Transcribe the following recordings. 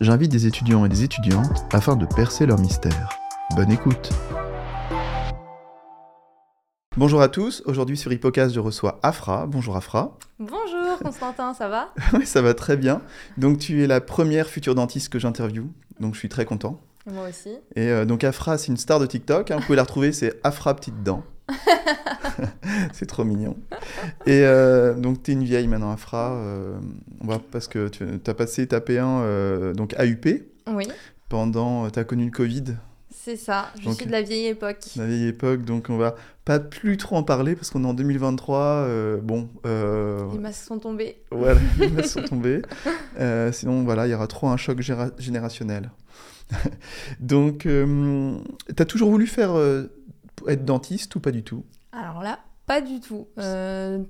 j'invite des étudiants et des étudiantes afin de percer leur mystère. Bonne écoute Bonjour à tous, aujourd'hui sur Hippocast je reçois Afra. Bonjour Afra. Bonjour Constantin, ça va? Oui, ça va très bien. Donc tu es la première future dentiste que j'interviewe, donc je suis très content. Moi aussi. Et euh, donc Afra, c'est une star de TikTok, hein, vous pouvez la retrouver, c'est Afra Petite Dent. c'est trop mignon. Et euh, donc, tu es une vieille maintenant, Afra. Euh, parce que tu as passé ta P1 euh, donc AUP. Oui. Pendant, tu as connu le Covid. C'est ça, je suis de la vieille époque. La vieille époque, donc on va pas plus trop en parler parce qu'on est en 2023. bon. les masques sont tombés. Voilà, les masques sont tombés. sinon, voilà, il y aura trop un choc générationnel. donc, tu as toujours voulu faire être dentiste ou pas du tout Alors là, pas du tout. Euh,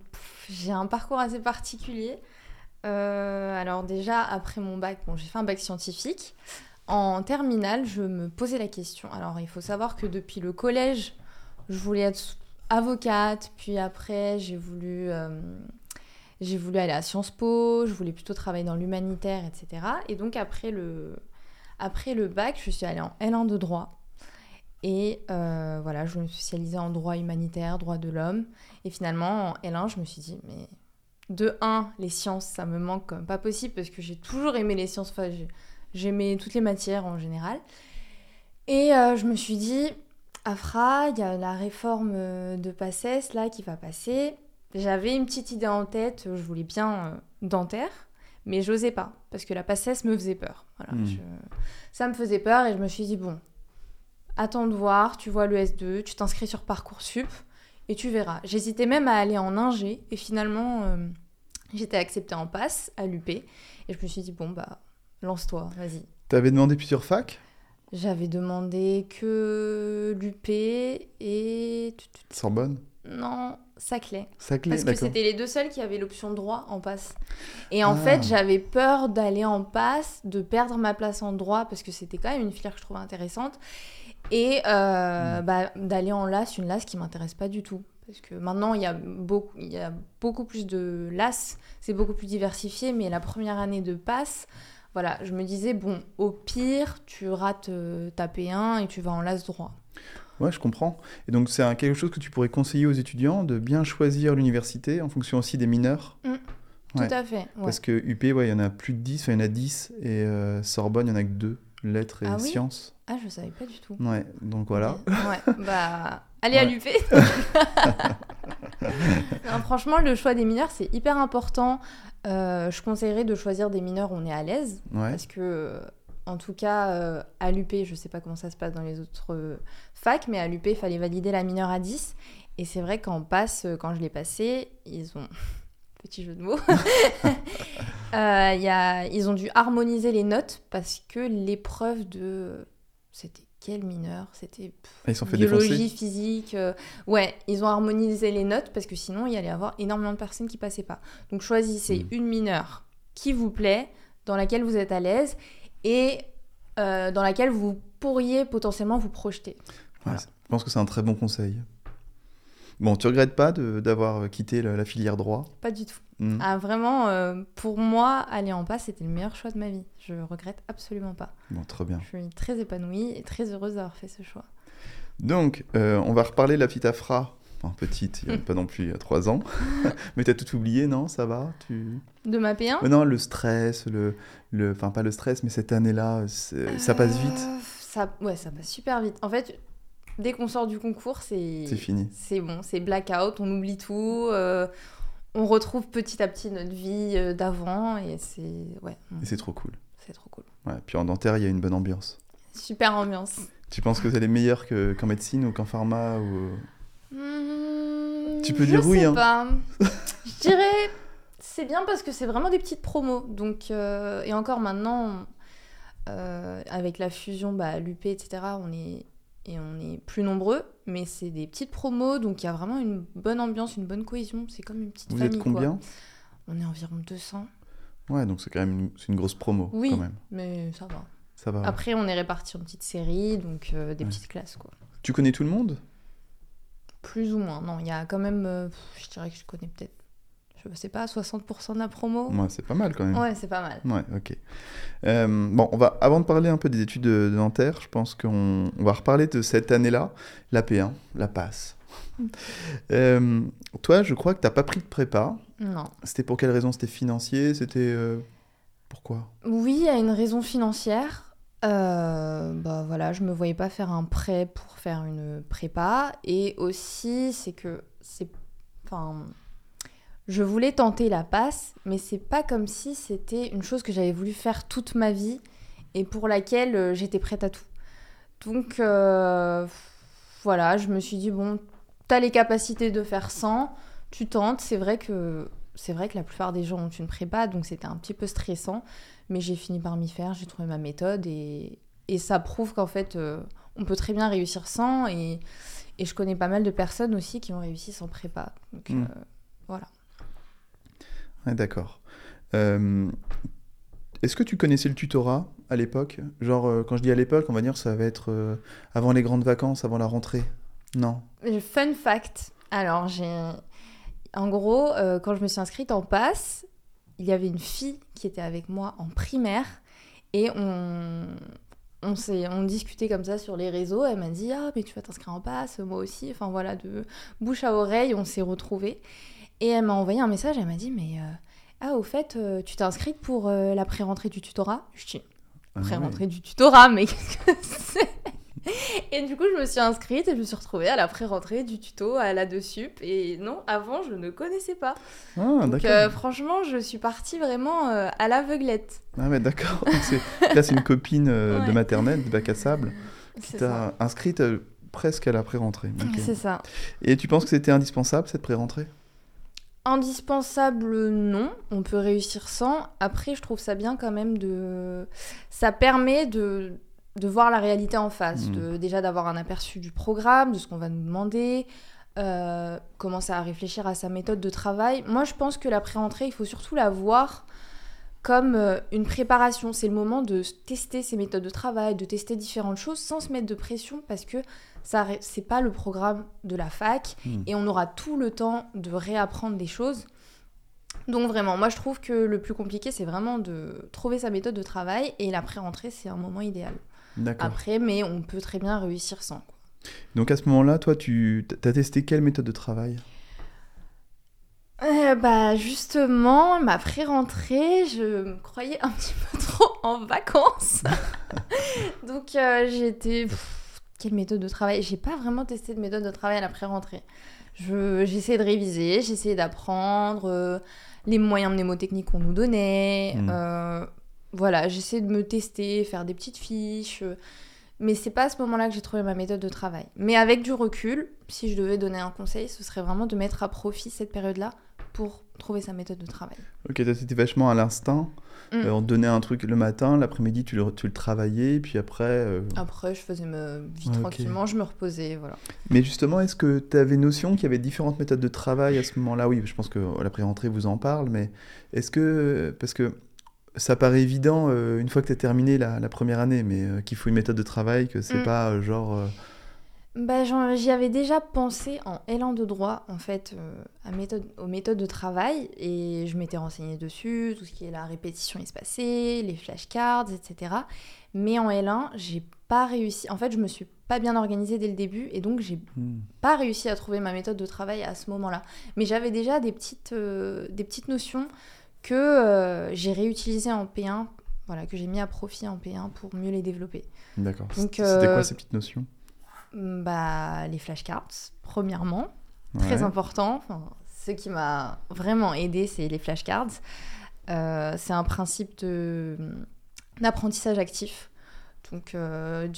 j'ai un parcours assez particulier. Euh, alors déjà, après mon bac, bon, j'ai fait un bac scientifique. En terminale, je me posais la question. Alors, il faut savoir que depuis le collège, je voulais être avocate. Puis après, j'ai voulu, euh, j'ai voulu aller à Sciences Po. Je voulais plutôt travailler dans l'humanitaire, etc. Et donc, après le, après le bac, je suis allée en L1 de droit. Et voilà, je me spécialisais en droit humanitaire, droit de l'homme. Et finalement, en L1, je me suis dit, mais de 1, les sciences, ça me manque comme pas possible parce que j'ai toujours aimé les sciences. Enfin, j'aimais toutes les matières en général. Et euh, je me suis dit, Afra, il y a la réforme de PACES là qui va passer. J'avais une petite idée en tête, je voulais bien euh, dentaire, mais j'osais pas parce que la PACES me faisait peur. Voilà, hmm. Ça me faisait peur et je me suis dit, bon, attends de voir, tu vois le S2, tu t'inscris sur Parcoursup et tu verras. J'hésitais même à aller en ingé et finalement euh, j'étais acceptée en passe à l'UP et je me suis dit bon bah lance-toi, vas-y. T'avais demandé plusieurs facs? J'avais demandé que l'UP et Sorbonne? Non, Saclay. Saclay, Parce que c'était les deux seuls qui avaient l'option droit en passe. Et en ah. fait, j'avais peur d'aller en passe, de perdre ma place en droit, parce que c'était quand même une filière que je trouvais intéressante et euh, mm. bah, d'aller en LAS, une LAS qui m'intéresse pas du tout. Parce que maintenant, il y a beaucoup, il y a beaucoup plus de LAS, c'est beaucoup plus diversifié, mais la première année de passe, voilà, je me disais, bon, au pire, tu rates euh, ta P1 et tu vas en LAS droit. Ouais, je comprends. Et donc, c'est quelque chose que tu pourrais conseiller aux étudiants, de bien choisir l'université en fonction aussi des mineurs? Mm. Tout à fait. Parce que UP, ouais, il y en a plus de 10, enfin, il y en a 10, et euh, Sorbonne, il y en a que 2 lettres et ah sciences. Ah, je savais pas du tout. Ouais, donc voilà. Ouais, bah, allez à l'UP. franchement, le choix des mineurs, c'est hyper important. Euh, je conseillerais de choisir des mineurs où on est à l'aise. Parce que, en tout cas, euh, à l'UP, je sais pas comment ça se passe dans les autres facs, mais à l'UP, il fallait valider la mineure à 10. Et c'est vrai qu'en passe, quand je l'ai passé, ils ont petit jeu de mots. euh, y a, ils ont dû harmoniser les notes parce que l'épreuve de. C'était quel mineur? C'était biologie, physique. Euh, ouais, ils ont harmonisé les notes parce que sinon il y allait avoir énormément de personnes qui passaient pas. Donc choisissez hmm. une mineure qui vous plaît, dans laquelle vous êtes à l'aise et euh, dans laquelle vous pourriez potentiellement vous projeter. je pense que c'est un très bon conseil. Bon, tu regrettes pas d'avoir quitté la, filière droit? Pas du tout. Hmm. Ah, vraiment, euh, pour moi, aller en passe, c'était le meilleur choix de ma vie. Je regrette absolument pas. Bon, très bien. Je suis très épanouie et très heureuse d'avoir fait ce choix. Donc, euh, on va reparler de la petite Afra. Enfin, petite, il n'y a pas non plus il y a trois ans. Mais tu as tout oublié, non? Ça va? Tu... De ma P1 Non, le stress, le, le... Enfin, pas le stress, mais cette année-là, ça passe vite. Euh, ça... Ouais, ça passe super vite. En fait, Dès qu'on sort du concours, c'est. C'est fini. C'est bon, c'est blackout, on oublie tout. Euh, on retrouve petit à petit notre vie euh, d'avant et c'est. Ouais. Et c'est trop cool. C'est trop cool. Ouais, puis en dentaire, il y a une bonne ambiance. Super ambiance. Tu penses que c'est meilleur qu'en médecine ou qu'en pharma ou... Mmh, tu peux dire oui. Hein. Pas. je dirais c'est bien parce que c'est vraiment des petites promos. Donc, euh, et encore maintenant, avec la fusion, bah, l'UP, etc., on est, et on est plus nombreux, mais c'est des petites promos, donc il y a vraiment une bonne ambiance, une bonne cohésion. C'est comme une petite Vous famille. êtes combien? On est environ 200. Ouais, donc c'est quand même une, une grosse promo. Oui, quand même. mais ça va. Ça va. Après, on est répartis en petites séries, donc euh, des Ouais. petites classes, quoi. Tu connais tout le monde? Plus ou moins. Non, il y a quand même, euh, je dirais que je connais peut-être, je sais pas, 60% de la promo? Ouais, c'est pas mal quand même. Ouais, c'est pas mal. Ouais, ok. Euh, bon, on va, avant de parler un peu des études de, de Nanterre, je pense qu'on on va reparler de cette année-là, la P1, la passe. Euh, toi, je crois que t'as pas pris de prépa. Non. C'était pour quelle raison? C'était financier? C'était euh, pourquoi? Oui, il y a une raison financière. Euh, bah voilà, je me voyais pas faire un prêt pour faire une prépa. Et aussi, c'est que c'est. Enfin. Je voulais tenter la passe, mais c'est pas comme si c'était une chose que j'avais voulu faire toute ma vie et pour laquelle euh, j'étais prête à tout. Donc euh, voilà, je me suis dit bon, t'as les capacités de faire 100, tu tentes. C'est vrai que c'est vrai que la plupart des gens ont une prépa, donc c'était un petit peu stressant, mais j'ai fini par m'y faire. J'ai trouvé ma méthode et, et ça prouve qu'en fait, euh, on peut très bien réussir sans. Et, et je connais pas mal de personnes aussi qui ont réussi sans prépa. Donc Mm. euh, voilà. D'accord. Euh, Est-ce que tu connaissais le tutorat à l'époque? Genre, euh, quand je dis à l'époque, on va dire ça va être euh, avant les grandes vacances, avant la rentrée Non? Fun fact. Alors, j'ai. En gros, quand je me suis inscrite en passe, il y avait une fille qui était avec moi en primaire et on. On, on discutait comme ça sur les réseaux. Elle m'a dit Ah, mais tu vas t'inscrire en passe, moi aussi. Enfin voilà, de bouche à oreille, on s'est retrouvés. Et elle m'a envoyé un message. Elle m'a dit Mais euh, ah, au fait, euh, tu t'es inscrite pour euh, la pré-rentrée du tutorat? Je dis Ah pré-rentrée du tutorat, mais qu'est-ce que c'est? Et du coup, je me suis inscrite et je me suis retrouvée à la pré-rentrée du tuto à la de sup. Et non, avant, je ne connaissais pas. Ah, Donc, euh, franchement, je suis partie vraiment euh, à l'aveuglette. Ah ouais, d'accord. Là, c'est une copine euh, de maternelle, de bac à sable, qui t'a inscrite presque à la pré-rentrée. Ok. C'est ça. Et tu penses que c'était indispensable, cette pré-rentrée? Indispensable, non. On peut réussir sans. Après, je trouve ça bien quand même de. Ça permet de, de voir la réalité en face. De, déjà d'avoir un aperçu du programme, de ce qu'on va nous demander. euh, commencer à réfléchir à sa méthode de travail. Moi, je pense que la pré-rentrée, il faut surtout la voir comme euh, une préparation. C'est le moment de tester ses méthodes de travail, de tester différentes choses sans se mettre de pression parce que ça c'est pas le programme de la fac Hmm. et on aura tout le temps de réapprendre des choses. Donc vraiment, moi je trouve que le plus compliqué c'est vraiment de trouver sa méthode de travail et la pré-rentrée c'est un moment idéal. D'accord. Après, mais on peut très bien réussir sans. quoi. Donc à ce moment-là, toi, tu as testé quelle méthode de travail? Euh, bah justement, ma pré-rentrée, je me croyais un petit peu trop en vacances. Donc euh, pff, Quelle méthode de travail J'ai pas vraiment testé de méthode de travail à la pré-rentrée. Je- J'ai essayé de réviser, essayé d'apprendre euh, les moyens mnémotechniques qu'on nous donnait. Mm. euh, voilà, j'essaie de me tester, faire des petites fiches. euh, mais c'est pas à ce moment-là que j'ai trouvé ma méthode de travail. Mais avec du recul, si je devais donner un conseil, ce serait vraiment de mettre à profit cette période-là pour trouver sa méthode de travail. Ok, toi, c'était vachement à l'instinct. Mm. Euh, on te donnait un truc le matin, l'après-midi, tu le, tu le travaillais, puis après... euh, Après, je faisais ma vie ok. tranquillement, je me reposais, voilà. Mais justement, est-ce que tu avais notion qu'il y avait différentes méthodes de travail à ce moment-là? Oui, je pense que la pré-rentrée vous en parle, mais est-ce que... Parce que ça paraît évident euh, une fois que tu as terminé la, la première année, mais euh, qu'il faut une méthode de travail, que c'est Mm. pas euh, genre... Bah, J'y avais déjà pensé en élan de droit, en fait, euh, à méthode, aux méthodes de travail, et je m'étais renseignée dessus, tout ce qui est la répétition espacée, les flashcards, etc. Mais en L1, j'ai pas réussi. En fait, je me suis pas bien organisée dès le début, et donc j'ai hmm. pas réussi à trouver ma méthode de travail à ce moment-là. Mais j'avais déjà des petites, euh, des petites notions que euh, j'ai réutilisées en P1, voilà, que j'ai mis à profit en P1 pour mieux les développer. D'accord. C'était quoi ces petites notions? Bah, les flashcards, premièrement, très important. Enfin, ce qui m'a vraiment aidé, c'est les flashcards. Euh, c'est un principe de- d'apprentissage actif. Donc, euh,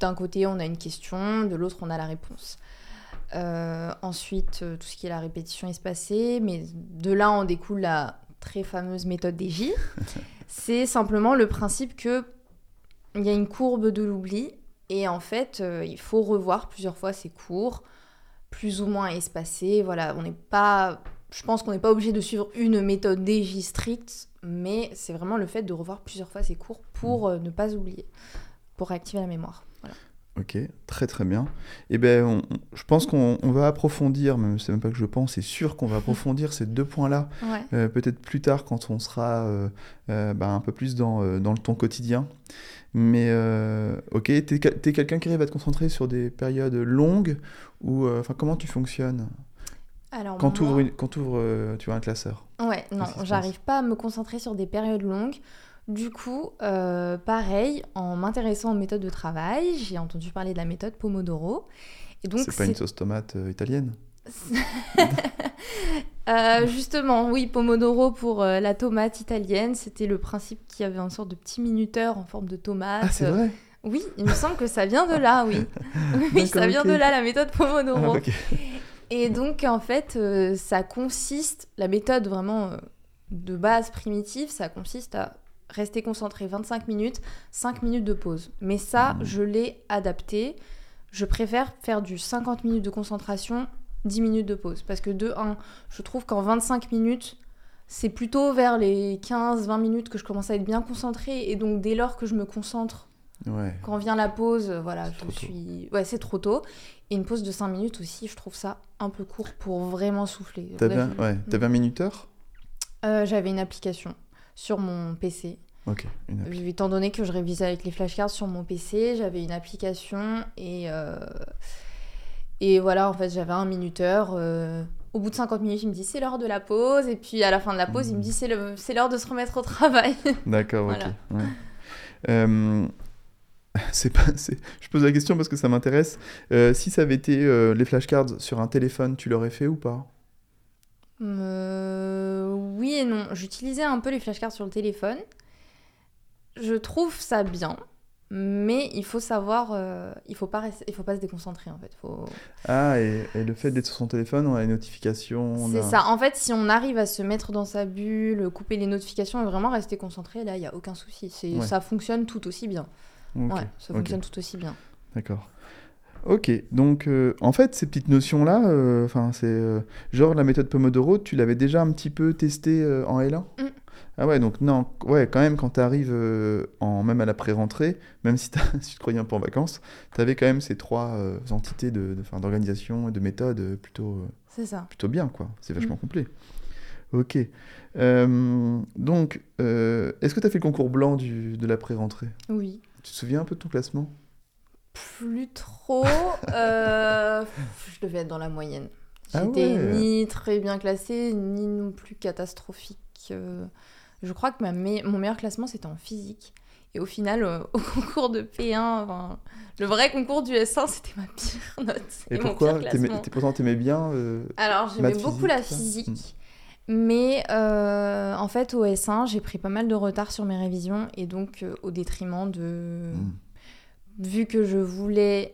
d'un côté, on a une question, de l'autre, on a la réponse. Euh, ensuite, tout ce qui est la répétition espacée, mais de là, on découle la très fameuse méthode des J. c'est simplement le principe que il y a une courbe de l'oubli et en fait, euh, il faut revoir plusieurs fois ces cours, plus ou moins espacés. Voilà, on n'est pas. Je pense qu'on n'est pas obligé de suivre une méthode DJ stricte, mais c'est vraiment le fait de revoir plusieurs fois ces cours pour euh, ne pas oublier, pour réactiver la mémoire. Ok, très très bien. Et eh ben, on- on- je pense qu'on on va approfondir, même c'est même pas que je pense, c'est sûr qu'on va approfondir ces deux points-là, Ouais. euh, peut-être plus tard quand on sera euh, euh, bah, un peu plus dans, dans le ton quotidien. Mais ok, t'es, t'es quelqu'un qui arrive à te concentrer sur des périodes longues ou enfin comment tu fonctionnes? Alors, quand tu moi- ouvres, quand t'ouvres, euh, tu vois un classeur Ouais, non, j'arrive pas à me concentrer sur des périodes longues. Du coup, euh, pareil, en m'intéressant aux méthodes de travail, j'ai entendu parler de la méthode Pomodoro. Et donc, C'est pas une sauce tomate euh, italienne Euh, justement, oui, Pomodoro pour la tomate italienne, c'était le principe qu'il y avait une sorte de petit minuteur en forme de tomate. Ah, c'est vrai Oui, il me semble que ça vient de là, oui. oui, ça vient de là, la méthode Pomodoro. Ah. Et donc, en fait, ça consiste, la méthode vraiment de base primitive, ça consiste à rester concentré 25 minutes, 5 minutes de pause. Mais ça, Mhm. je l'ai adapté. Je préfère faire du 50 minutes de concentration, 10 minutes de pause. Parce que de 1, je trouve qu'en 25 minutes, c'est plutôt vers les 15-20 minutes que je commence à être bien concentrée. Et donc, dès lors que je me concentre Ouais. quand vient la pause, voilà, C'est je trop tôt. suis. Ouais, c'est trop tôt. Et une pause de 5 minutes aussi, je trouve ça un peu court pour vraiment souffler. T'avais un, ouais, minuteur Euh, J'avais une application sur mon PC. Ok, une appli. Étant donné que je révisais avec les flashcards sur mon PC, j'avais une application et. euh, Et voilà, en fait, j'avais un minuteur. euh, Au bout de 50 minutes, il me dit c'est l'heure de la pause. Et puis à la fin de la pause, il me Mhm. dit c'est le- c'est l'heure de se remettre au travail. D'accord, Voilà. ok. ouais. Euh, c'est pas, c'est- Je pose la question parce que ça m'intéresse. Euh, si ça avait été les flashcards sur un téléphone, tu l'aurais fait ou pas? Euh, oui et non. J'utilisais un peu les flashcards sur le téléphone. Je trouve ça bien, mais il faut savoir, euh, il faut pas il faut pas se déconcentrer en fait. Faut... Ah, et, et le fait d'être sur son téléphone, on a les notifications. on C'est a- ça. En fait, si on arrive à se mettre dans sa bulle, couper les notifications et vraiment rester concentré, là, il y a aucun souci. C'est, Ouais. ça fonctionne tout aussi bien. Ok, Ouais, ça fonctionne tout aussi bien. D'accord. Ok, donc euh, en fait, ces petites notions-là, euh, c'est euh, genre la méthode Pomodoro, tu l'avais déjà un petit peu testé euh, en L1 Mm. Ah ouais, donc non, ouais, quand même, quand tu arrives en, même à la pré-rentrée, même si, tu te croyais un peu en vacances, tu avais quand même ces trois entités de, de- d'organisation et de méthode plutôt, ça. plutôt bien, quoi. C'est vachement Mm. complet. Ok. Donc, est-ce que tu as fait le concours blanc du, de la pré-rentrée? Oui. Tu te souviens un peu de ton classement? Plus trop. euh, je devais être dans la moyenne. Ah J'étais ouais. ni très bien classée, ni non plus catastrophique. euh. Je crois que ma me- mon meilleur classement, c'était en physique. Et au final, euh, au concours de P1, enfin, le vrai concours du S1, c'était ma pire note. Et, mon pourquoi pire classement. t'es- Pourtant, t'aimais bien Alors, j'aimais beaucoup la physique, physique. Mais en fait, au S1, j'ai pris pas mal de retard sur mes révisions et donc au détriment de. hmm. Vu que je voulais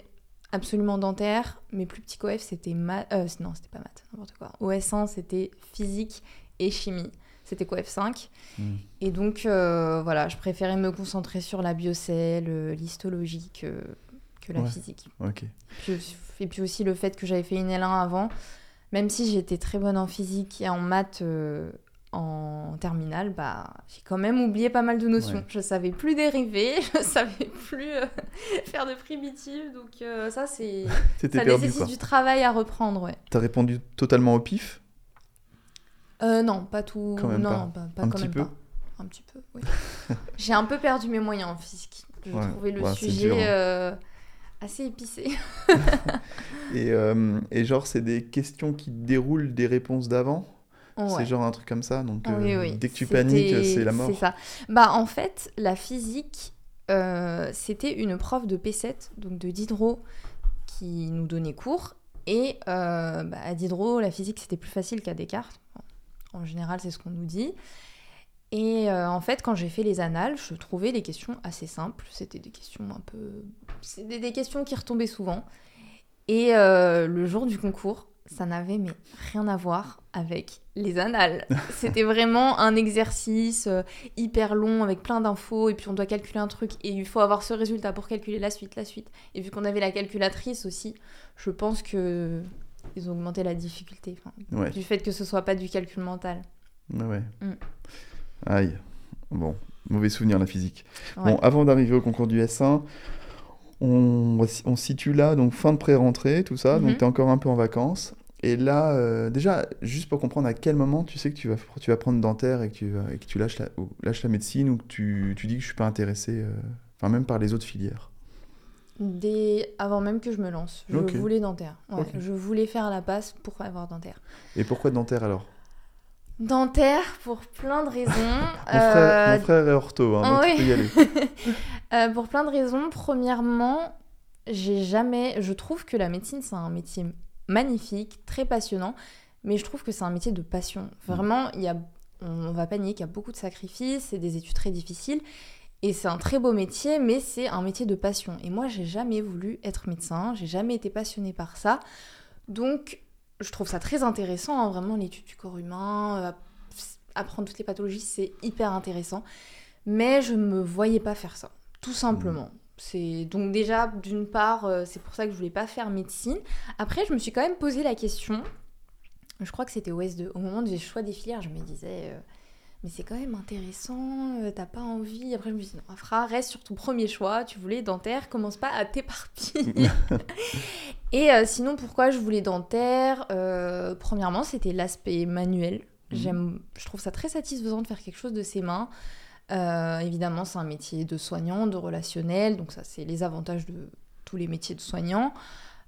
absolument dentaire, mes plus petits coefs c'était maths. Euh, non, c'était pas maths, n'importe quoi. Au S1, c'était physique et chimie. C'était coef 5. Hmm. Et donc, euh, voilà, je préférais me concentrer sur la biocelle, euh, l'histologie que, que la Ouais. physique. Puis- et puis aussi le fait que j'avais fait une L1 avant, même si j'étais très bonne en physique et en maths euh, en terminale, bah, j'ai quand même oublié pas mal de notions. Ouais. Je savais plus dériver, je savais plus euh, faire de primitives, donc euh, ça c'est ça perdu, nécessite quoi. du travail à reprendre, ouais. T'as répondu totalement au pif? Euh, non, pas tout, Quand même non, pas. non, pas, pas Un quand petit même peu pas. Un petit peu, oui. j'ai un peu perdu mes moyens en physique. Je Ouais, trouvais le ouais, c'est sujet dur, hein. euh, assez épicé. et, et genre, c'est des questions qui déroulent des réponses d'avant? Ouais. C'est genre un truc comme ça, donc oui, euh, oui. dès que tu paniques, c'est la mort. C'est ça. Bah, en fait, la physique, euh, c'était une prof de P7, donc de Diderot, qui nous donnait cours. Et euh, bah, à Diderot, la physique, c'était plus facile qu'à Descartes. En général, c'est ce qu'on nous dit. Et euh, en fait, quand j'ai fait les annales, je trouvais les questions assez simples. C'était des questions un peu. C'était des questions qui retombaient souvent. Et euh, le jour du concours, ça n'avait mais rien à voir avec les annales. C'était vraiment un exercice euh, hyper long avec plein d'infos et puis on doit calculer un truc et il faut avoir ce résultat pour calculer la suite, la suite. Et vu qu'on avait la calculatrice aussi, je pense que ils ont augmenté la difficulté du fait que ce soit pas du calcul mental. Ouais. Mm. Aïe. Bon, mauvais souvenir la physique. Bon, avant d'arriver au concours du S1, on, on situe là, donc fin de pré-rentrée, tout ça, donc mhm. tu es encore un peu en vacances. Et là, euh, déjà, juste pour comprendre à quel moment tu sais que tu vas, tu vas prendre dentaire et que tu, et que tu lâches, la, lâches la médecine ou que tu, tu dis que je suis pas intéressé, euh, enfin même par les autres filières avant même que je me lance, je voulais dentaire. Je voulais faire la passe pour avoir dentaire. Et pourquoi dentaire alors? Dentaire pour plein de raisons. mon, frère, mon, frère, est ortho, hein, donc tu peux y aller. pour plein de raisons. Premièrement, j'ai jamais. Je trouve que la médecine c'est un métier magnifique, très passionnant, mais je trouve que c'est un métier de passion. Vraiment, il y a, on va pas nier qu'il y a beaucoup de sacrifices, c'est des études très difficiles, et c'est un très beau métier, mais c'est un métier de passion. Et moi, j'ai jamais voulu être médecin, j'ai jamais été passionnée par ça, donc je trouve ça très intéressant, hein, vraiment l'étude du corps humain, euh, apprendre toutes les pathologies, c'est hyper intéressant, mais je me voyais pas faire ça, tout simplement. C'est donc déjà d'une part, euh, c'est pour ça que je voulais pas faire médecine. Après, je me suis quand même posé la question. Je crois que c'était au S2. Au moment du choix des filières, je me disais, euh, mais c'est quand même intéressant. Euh, t'as pas envie. Après, je me suis dit, non, Afra, reste sur ton premier choix. Tu voulais dentaire, commence pas à t'éparpiller. Et sinon, pourquoi je voulais dentaire Premièrement, c'était l'aspect manuel. J'aime, je trouve ça très satisfaisant de faire quelque chose de ses mains. Euh, évidemment, c'est un métier de soignant, de relationnel, donc ça, c'est les avantages de tous les métiers de soignant.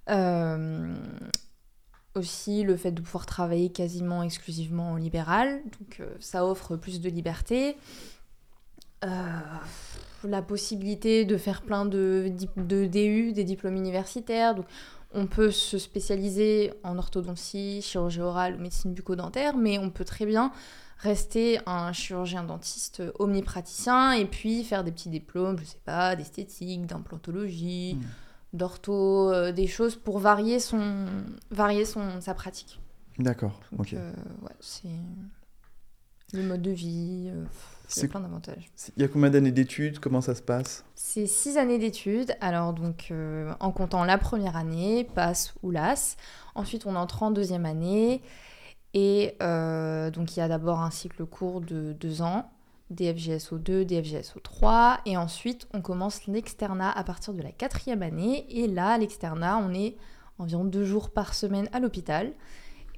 Euh, aussi, le fait de pouvoir travailler quasiment exclusivement en libéral, donc euh, ça offre plus de liberté. la possibilité de faire plein de, de DU, des diplômes universitaires. Donc, on peut se spécialiser en orthodontie, chirurgie orale ou médecine bucco-dentaire, mais on peut très bien rester un chirurgien dentiste omnipraticien et puis faire des petits diplômes, je sais pas, d'esthétique, d'implantologie, hmm. d'ortho, euh, des choses pour varier son varier son sa pratique. D'accord. Ok. Euh, ouais, c'est le mode de vie. Euh, c'est plein d'avantages. Il y a combien d'années d'études? Comment ça se passe? C'est six années d'études. Alors, donc, en comptant la première année, passe ou LAS. Ensuite, on entre en deuxième année. Et euh, donc il y a d'abord un cycle court de deux ans, DFGSO2, DFGSO3, et ensuite on commence l'externat à partir de la quatrième année. Et là, l'externat, on est environ deux jours par semaine à l'hôpital.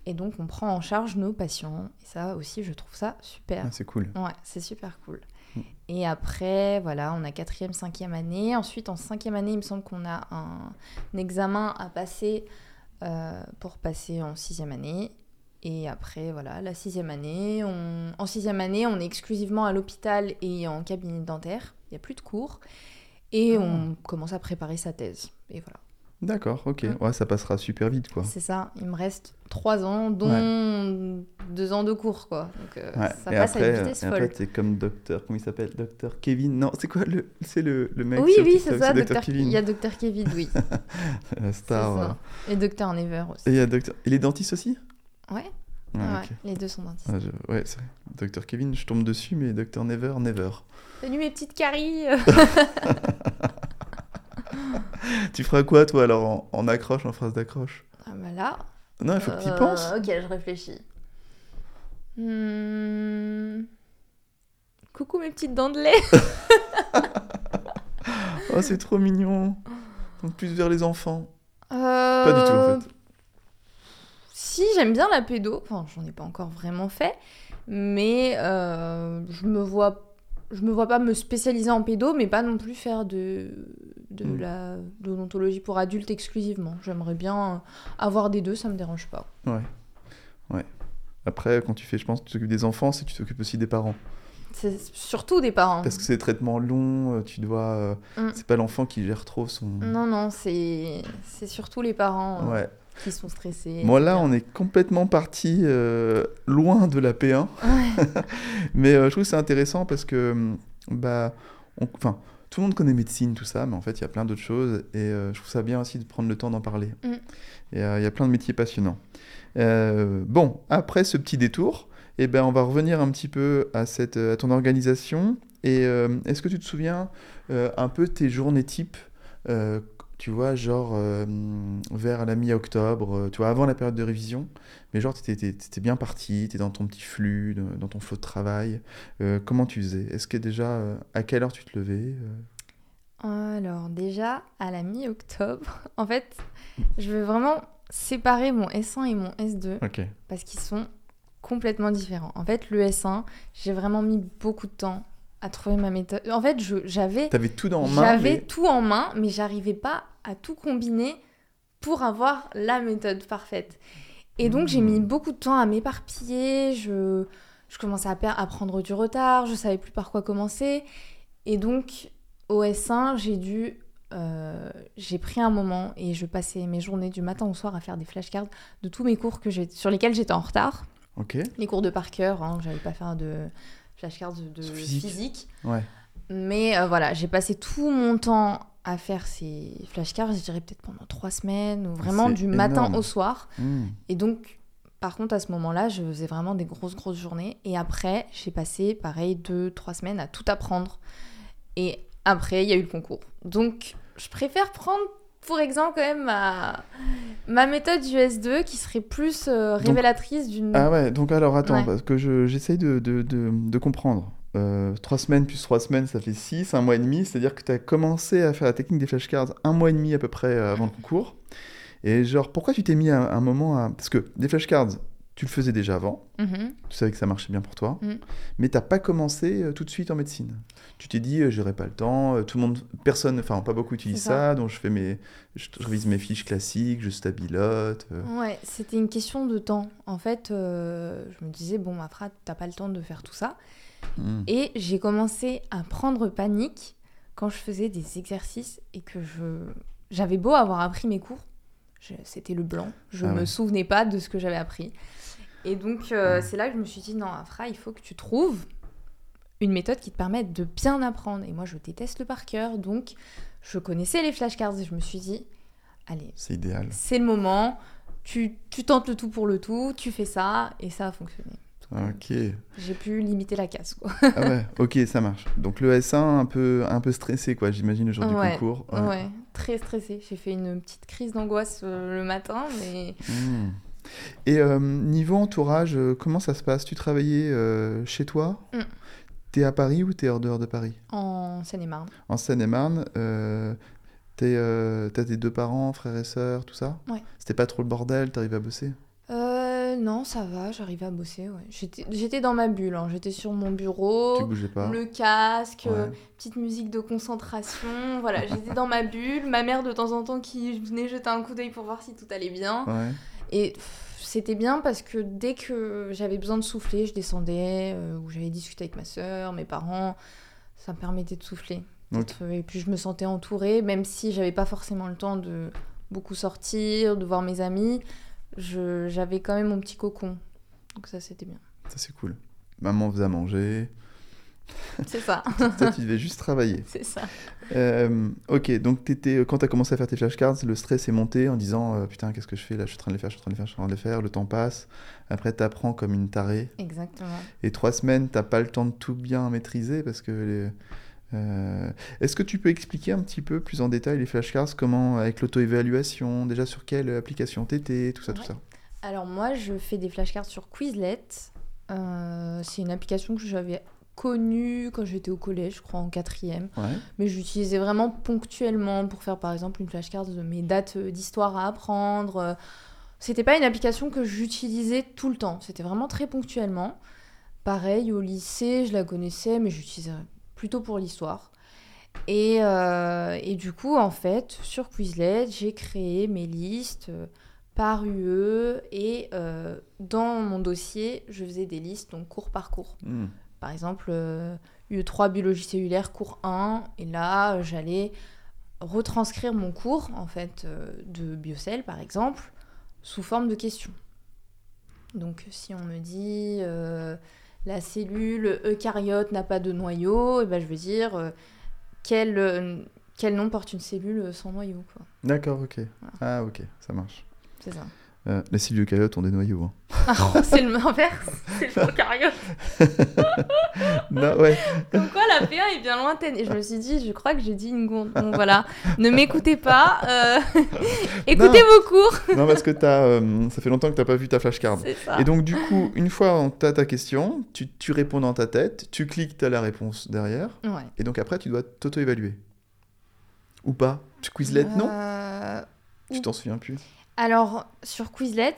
Et donc on prend en charge nos patients. Et ça aussi, je trouve ça super. Ah, c'est cool. Ouais, c'est super cool. Mm. Et après, voilà, on a quatrième, cinquième année. Ensuite, en cinquième année, il me semble qu'on a un, examen à passer euh, pour passer en sixième année. Et après, voilà, la sixième année, on... en sixième année, on est exclusivement à l'hôpital et en cabinet dentaire. Il n'y a plus de cours. Et ah. on commence à préparer sa thèse. Et voilà. D'accord, ok. Ouais, ça passera super vite, quoi. C'est ça. Il me reste trois ans, dont deux ans de cours, quoi. Donc euh, ça passe à une vitesse et folle. Après, comme docteur, comment il s'appelle? Docteur Kevin? Non, c'est quoi le, c'est le, le mec Oui, oui, c'est ça. Docteur Kevin. Il y a Docteur Kevin, oui. La star. Et Docteur Never aussi. Et il y a Docteur. Et les dentistes aussi? Ouais. ouais, les deux sont dentistes. Ouais, c'est vrai. Docteur Kevin, je tombe dessus, mais Docteur Never, never. Salut mes petites caries Tu feras quoi, toi, alors, en, accroche, en phrase d'accroche? Ah, bah là. Non, il faut que tu y penses. Euh, ok, je réfléchis. Hmm. Coucou mes petites dents de lait Oh, c'est trop mignon. Donc, plus vers les enfants. Pas du tout, en fait. Si, j'aime bien la pédo. Enfin, j'en ai pas encore vraiment fait. Mais euh, je me vois je me vois pas me spécialiser en pédo, mais pas non plus faire de, de mm. la l'odontologie pour adultes exclusivement. J'aimerais bien avoir des deux, ça me dérange pas. Ouais. Ouais. Après, quand tu fais, je pense, tu t'occupes des enfants, c'est que tu t'occupes aussi des parents. C'est surtout des parents. Parce que c'est des traitements longs, euh, tu dois. Euh, mm. C'est pas l'enfant qui gère trop son. Non, non, c'est surtout les parents. Ouais qui sont stressés. Moi là, on est complètement parti euh, loin de la P1. Mais euh, je trouve que c'est intéressant parce que, bah, enfin, tout le monde connaît médecine, tout ça, mais en fait, il y a plein d'autres choses. Et euh, je trouve ça bien aussi de prendre le temps d'en parler. Mm. Et il y a plein de métiers passionnants. Bon, après ce petit détour, eh ben, on va revenir un petit peu à, cette, à ton organisation. Et est-ce que tu te souviens un peu tes journées type euh, tu vois, genre euh, vers la mi-octobre, euh, tu vois, avant la période de révision, mais genre, tu étais, bien parti, tu étais dans ton petit flux, de- dans ton flot de travail. Euh, comment tu faisais? Est-ce que déjà, à quelle heure tu te levais Alors déjà, à la mi-octobre, en fait, je veux vraiment séparer mon S1 et mon S2 Ok. parce qu'ils sont complètement différents. En fait, le S1, j'ai vraiment mis beaucoup de temps à trouver ma méthode. En fait, j'avais T'avais tout dans main. j'avais mais- tout en main, mais j'arrivais pas à tout combiner pour avoir la méthode parfaite. Et donc, j'ai mis Hmm. beaucoup de temps à m'éparpiller. Je, je commençais à, à prendre du retard. Je savais plus par quoi commencer. Et donc, au S1, j'ai dû. euh, j'ai pris un moment et je passais mes journées du matin au soir à faire des flashcards de tous mes cours que sur lesquels j'étais en retard. Les cours de par cœur, hein, j'allais pas faire de flashcards de, physique. physique. Ouais. Mais euh, voilà, j'ai passé tout mon temps à faire ces flashcards, je dirais peut-être pendant trois semaines, ou vraiment du matin au soir. Hmm. Et donc, par contre, à ce moment-là, je faisais vraiment des grosses, grosses journées. Et après, j'ai passé, pareil, deux, trois semaines à tout apprendre. Et après, il y a eu le concours. Donc, je préfère prendre, pour exemple, quand même ma, ma méthode US2 qui serait plus euh, révélatrice d'une... Ah ouais, donc alors attends, Ouais. parce que je- j'essaye de, de, de, de comprendre. Euh, trois semaines plus trois semaines, ça fait six, un mois et demi. C'est-à-dire que tu as commencé à faire la technique des flashcards un mois et demi à peu près euh, avant le concours. Et genre, pourquoi tu t'es mis à un moment à... Parce que des flashcards, tu le faisais déjà avant. Mhm. Tu savais que ça marchait bien pour toi. Mm. Mais t'as pas commencé euh, tout de suite en médecine. Tu t'es dit, euh, j'aurai pas le temps. euh, tout le monde, personne, enfin pas beaucoup utilisent C'est ça. ça. donc je fais mes, je révise mes fiches classiques, je stabilote. euh. Ouais, c'était une question de temps. En fait, je me disais, bon, ma frate, t'as pas le temps de faire tout ça. Mm. Et j'ai commencé à prendre panique quand je faisais des exercices et que je j'avais beau avoir appris mes cours, c'était le blanc. Je Ah me ouais. souvenais pas de ce que j'avais appris. Et donc euh, c'est là que je me suis dit non, Afra, il faut que tu trouves une méthode qui te permette de bien apprendre. Et moi, je déteste le par cœur, donc je connaissais les flashcards et je me suis dit allez, C'est idéal. c'est le moment. Tu, tu tentes le tout pour le tout, tu fais ça et ça a fonctionné. Ok. J'ai pu limiter la casse quoi. Ah ouais, ok, ça marche. Donc le S1 un peu, un peu stressé, quoi, j'imagine, le jour Ouais, du concours. Ouais. très stressée. J'ai fait une petite crise d'angoisse euh, le matin, mais Hmm. Et euh, niveau entourage, euh, comment ça se passe? Tu travaillais euh, chez toi? Mm. T'es à Paris ou t'es hors dehors de Paris? En Seine-et-Marne. En Seine-et-Marne, euh, t'es, t'as tes deux parents, frères et sœurs, tout ça? Ouais. C'était pas trop le bordel, t'arrives à bosser? Euh, non, ça va, j'arrivais à bosser. Ouais. J'étais j'étais dans ma bulle, hein. j'étais sur mon bureau, Tu bougeais pas? le casque, euh, petite musique de concentration. Voilà, j'étais dans ma bulle. Ma mère, de temps en temps, qui venait jeter un coup d'œil pour voir si tout allait bien. Ouais. Et c'était bien parce que dès que j'avais besoin de souffler, je descendais, euh, ou j'allais discuter avec ma soeur, mes parents. Ça me permettait de souffler. D'être- Et puis je me sentais entourée, même si j'avais pas forcément le temps de beaucoup sortir, de voir mes amis. J'avais quand même mon petit cocon. Donc ça, c'était bien. Ça c'est cool. Maman faisait à manger. C'est ça. Toi, tu devais juste travailler. C'est ça. Euh, ok, donc t'étais, quand tu as commencé à faire tes flashcards, le stress est monté en disant euh, Putain, qu'est-ce que je fais là? Je suis en train de les faire, je suis en train de les faire, je suis en train de les faire. Le temps passe. Après, tu apprends comme une tarée. Exactement. Et trois semaines, t'as pas le temps de tout bien maîtriser parce que. les- euh, Est-ce que tu peux expliquer un petit peu plus en détail les flashcards? Comment, avec l'auto-évaluation, déjà sur quelle application t'étais, tout ça, tout ça? Alors moi, je fais des flashcards sur Quizlet. Euh, c'est une application que j'avais connue quand j'étais au collège, je crois en quatrième. Ouais. Mais j'utilisais vraiment ponctuellement pour faire par exemple une flashcard de mes dates euh, d'histoire à apprendre. C'était pas une application que j'utilisais tout le temps, c'était vraiment très ponctuellement. Pareil, au lycée, je la connaissais, mais j'utilisais plutôt pour l'histoire. Et, euh, et du coup, en fait, sur Quizlet, j'ai créé mes listes euh, par UE et euh, dans mon dossier, je faisais des listes, donc cours par cours. Hmm. Par exemple, euh, UE3 biologie cellulaire, cours 1. Et là, euh, j'allais retranscrire mon cours, en fait, euh, de biocell, par exemple, sous forme de questions. Donc, si on me dit euh, la cellule eucaryote n'a pas de noyau, et ben, je veux dire euh, quel, euh, quel nom porte une cellule sans noyau. D'accord, ok. Ah, ok, ça marche. C'est ça. Euh, les cellules eucaryotes ont des noyaux. hein. Ah, c'est le inverse, c'est le prokaryote. non, ouais. Comme quoi la P1 est bien lointaine. Et je me suis dit, je crois que j'ai dit une gonde. Bon voilà, ne m'écoutez pas. euh, Écoutez vos cours. non, parce que t'as, euh, ça fait longtemps que t'as pas vu ta flashcard. C'est ça. Et donc, du coup, une fois tu as ta question, tu, tu réponds dans ta tête, tu cliques, tu as la réponse derrière, Ouais. et donc après, tu dois t'auto-évaluer. Ou pas Tu Quizlet, non? Euh, Tu t'en souviens plus Alors, sur Quizlet,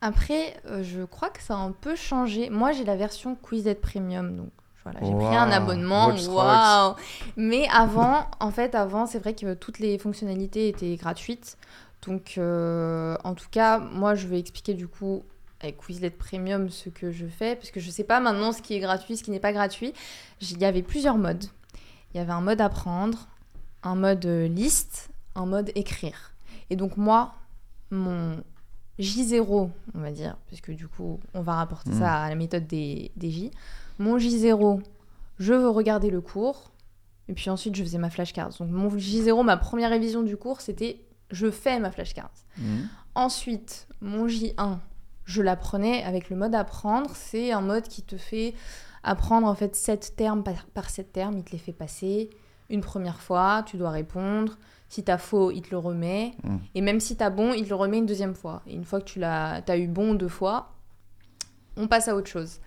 après, euh, je crois que ça a un peu changé. Moi, j'ai la version Quizlet Premium, donc voilà, j'ai pris un abonnement. Waouh Mais avant, en fait, avant, c'est vrai que toutes les fonctionnalités étaient gratuites. Donc, euh, en tout cas, moi, je vais expliquer du coup avec Quizlet Premium ce que je fais, parce que je sais pas maintenant ce qui est gratuit, ce qui n'est pas gratuit. Il y avait plusieurs modes. Il y avait un mode apprendre, un mode euh, liste, un mode écrire. Et donc moi, mon J0, on va dire, puisque du coup, on va rapporter Mhm. ça à la méthode des, des J. Mon J0, je veux regarder le cours. Et puis ensuite, je faisais ma flashcard. Donc mon J0, ma première révision du cours, c'était je fais ma flashcard. Mhm. Ensuite, mon J1, je l'apprenais avec le mode apprendre. C'est un mode qui te fait apprendre en fait 7 termes par, par 7 termes. Il te les fait passer une première fois, tu dois répondre. Si t'as faux, il te le remet. Mm. Et même si t'as bon, il te le remet une deuxième fois. Et une fois que tu l'as, t'as eu bon deux fois, on passe à autre chose.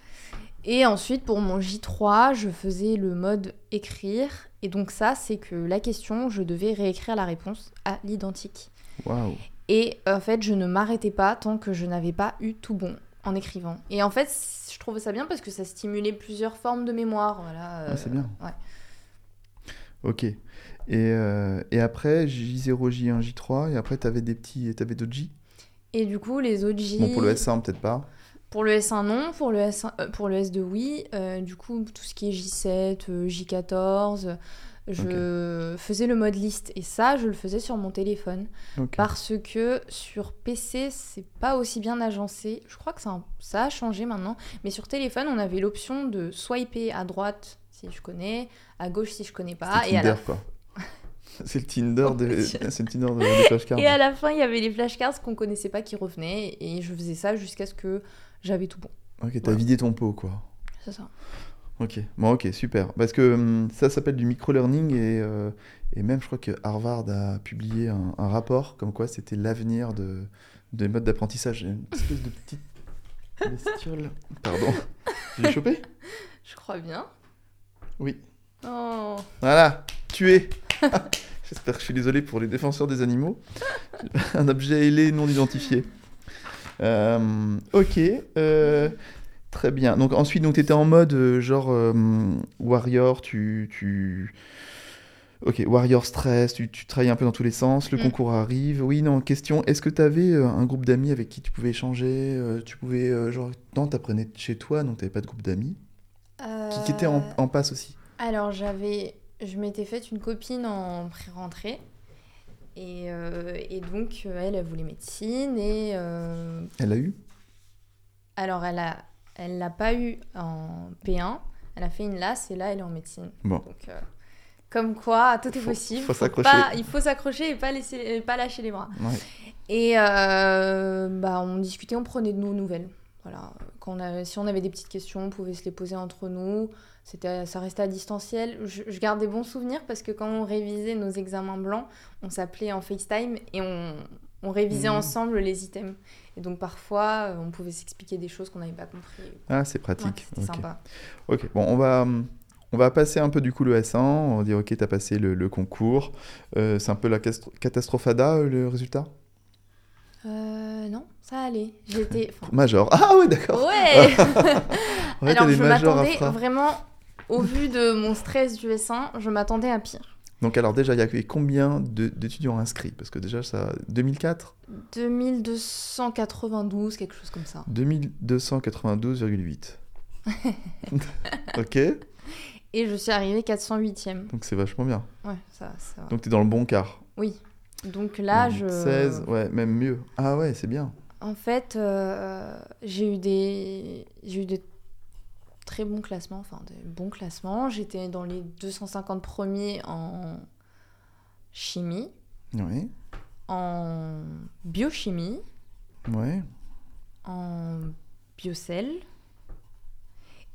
Et ensuite, pour mon J3, je faisais le mode écrire. Et donc ça, c'est que la question, je devais réécrire la réponse à l'identique. Waouh. Et en fait, je ne m'arrêtais pas tant que je n'avais pas eu tout bon en écrivant. Et en fait, je trouvais ça bien parce que ça stimulait plusieurs formes de mémoire. Voilà, Ah, c'est bien. ouais. Ok. Et, euh, et après, J0, J1, J3, et après, t'avais des petits. T'avais d'autres J Et du coup, les autres J... Bon, pour le S1, peut-être pas. Pour le S1, non. Pour le, S1, euh, pour le S2, oui. Euh, du coup, tout ce qui est J7, euh, J14, je faisais le mode liste. Et ça, je le faisais sur mon téléphone. Parce que sur PC, c'est pas aussi bien agencé. Je crois que ça, ça a changé maintenant. Mais sur téléphone, on avait l'option de swiper à droite si je connais, à gauche si je connais pas. C'est Et à, la... quoi. C'est le Tinder, Oh, de... Dieu. c'est le Tinder de... des flashcards. et à la fin, il y avait les flashcards qu'on connaissait pas qui revenaient. Et je faisais ça jusqu'à ce que j'avais tout bon. Ok, t'as Voilà. vidé ton pot, quoi. C'est ça. Ok, bon, ok, super. Parce que hum, ça s'appelle du micro-learning et, euh, et même je crois que Harvard a publié un, un rapport comme quoi c'était l'avenir de, des modes d'apprentissage. Une espèce de petite bestiole. Pardon. J'ai chopé? Je crois bien. Oui. Oh. Voilà, tué. J'espère que je suis désolé pour les défenseurs des animaux. un objet ailé non identifié. Euh, ok, euh, très bien. Donc ensuite, donc étais en mode euh, genre warrior, tu, tu, ok, warrior stress, tu, tu travailles un peu dans tous les sens. Le Mm. concours arrive. Oui, non. Question. Est-ce que tu avais un groupe d'amis avec qui tu pouvais échanger Tu pouvais genre non, t'apprenais chez toi, donc t'avais pas de groupe d'amis? Qui, qui était en, en passe aussi. Alors j'avais, je m'étais faite une copine en pré-rentrée et, euh, et donc euh, elle, elle voulait médecine et euh, Elle a eu? Alors elle a, elle l'a pas eu en P1, elle a fait une LAS et là elle est en médecine. Bon. Donc euh, comme quoi tout est Faut- possible. faut s'accrocher. pas- il faut s'accrocher et pas laisser, pas lâcher les bras. Ouais. Et bah, on discutait, on prenait de nos nouvelles. Voilà. Quand on a- si on avait des petites questions, on pouvait se les poser entre nous. C'était, ça restait à distanciel. Je, je garde des bons souvenirs parce que quand on révisait nos examens blancs, on s'appelait en FaceTime et on, on révisait Mhm. ensemble les items. Et donc parfois, euh, on pouvait s'expliquer des choses qu'on n'avait pas compris. Ah, c'est Ouais, pratique. Ok. sympa. Ok, bon, on va, hum, on va passer un peu du coup le S1. On va dire, ok, t'as passé le, le concours. Euh, c'est un peu la catastrophada, euh, le résultat? Euh, non, ça allait. J'étais. Major. Ah ouais, d'accord. Ouais Ouais, Alors je m'attendais vraiment, au vu de mon stress du S1, je m'attendais à pire. Donc, alors, déjà, il y avait combien d'étudiants inscrits? Parce que déjà, ça. 2004 2292, quelque chose comme ça. 2292,8. ok, Et je suis arrivée 408e. donc c'est vachement bien. Ouais, ça, ça. Donc, t'es dans le bon quart. Oui. Donc là, je. 16, ouais, même mieux. Ah ouais, c'est bien. En fait, euh, j'ai eu des. J'ai eu des très bons classements, enfin des bons classements. J'étais dans les 250 premiers en chimie, Oui. en biochimie, Ouais. en biocell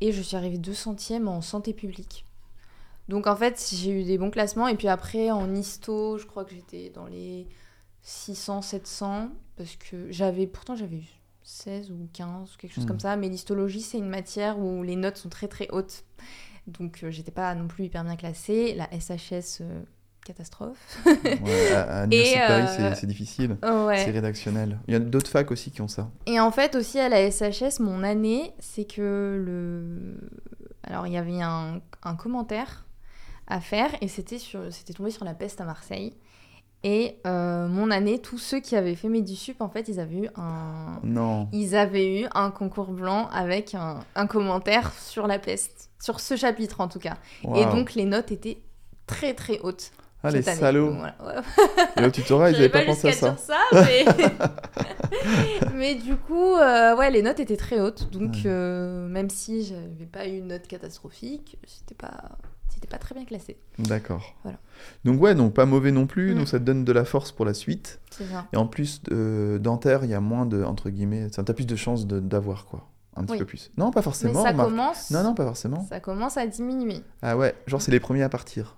et je suis arrivée 200e en santé publique. Donc en fait, j'ai eu des bons classements et puis après en histo, je crois que j'étais dans les 600, 700 parce que j'avais pourtant j'avais eu 16 ou 15 ou quelque chose Hmm. comme ça, mais l'histologie c'est une matière où les notes sont très très hautes. Donc euh, j'étais pas non plus hyper bien classée, la SHS euh, catastrophe. Ouais, à, à euh, c'est- difficile. ouais. C'est rédactionnel. Il y a d'autres facs aussi qui ont ça. Et en fait, aussi à la SHS, mon année, c'est que le. Alors, il y avait un, un commentaire à faire et c'était sur... c'était tombé sur la peste à Marseille. Et euh, mon année, tous ceux qui avaient fait Médisup, en fait, ils avaient eu un. Non. Ils avaient eu un concours blanc avec un, un commentaire sur la peste, sur ce chapitre en tout cas. Et donc les notes étaient très très hautes. ah, les année. salauds. Donc, voilà. Ouais, Et le tutorat, ils n'avaient pas pensé à ça. ça, mais... mais du coup, euh, ouais, les notes étaient très hautes. Donc, Ouais. euh, même si j'avais pas eu une note catastrophique, c'était pas, c'était pas très bien classé. D'accord. Voilà. Donc ouais, donc pas mauvais non plus. Mm. Donc ça te donne de la force pour la suite. C'est ça. Et en plus, euh, dentaire, il y a moins de, entre guillemets, ça t'as plus de chances de- d'avoir quoi. Un petit Oui. peu plus. Non, pas Mais forcément. ça remarque. commence, Non, non, pas forcément. ça commence à diminuer. Ah ouais, genre c'est les premiers à partir.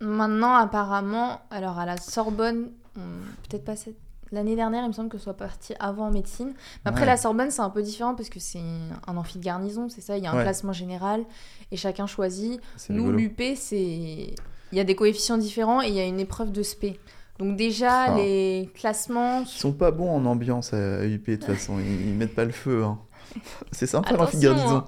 Maintenant, apparemment, alors à la Sorbonne, on- peut-être pas cette... l'année dernière, il me semble que ce soit parti avant en médecine. Mais après, Ouais. la Sorbonne, c'est un peu différent parce que c'est un amphi de garnison, c'est ça. Il y a un Ouais. classement général et chacun choisit. Nous, l'UP, c'est. Il y a des coefficients différents et il y a une épreuve de spé. Donc, déjà, les classements. Ils sont pas bons en ambiance à UP de toute façon. Ils, ils mettent pas le feu. hein. C'est sympa Attention, l'amphi-garnison.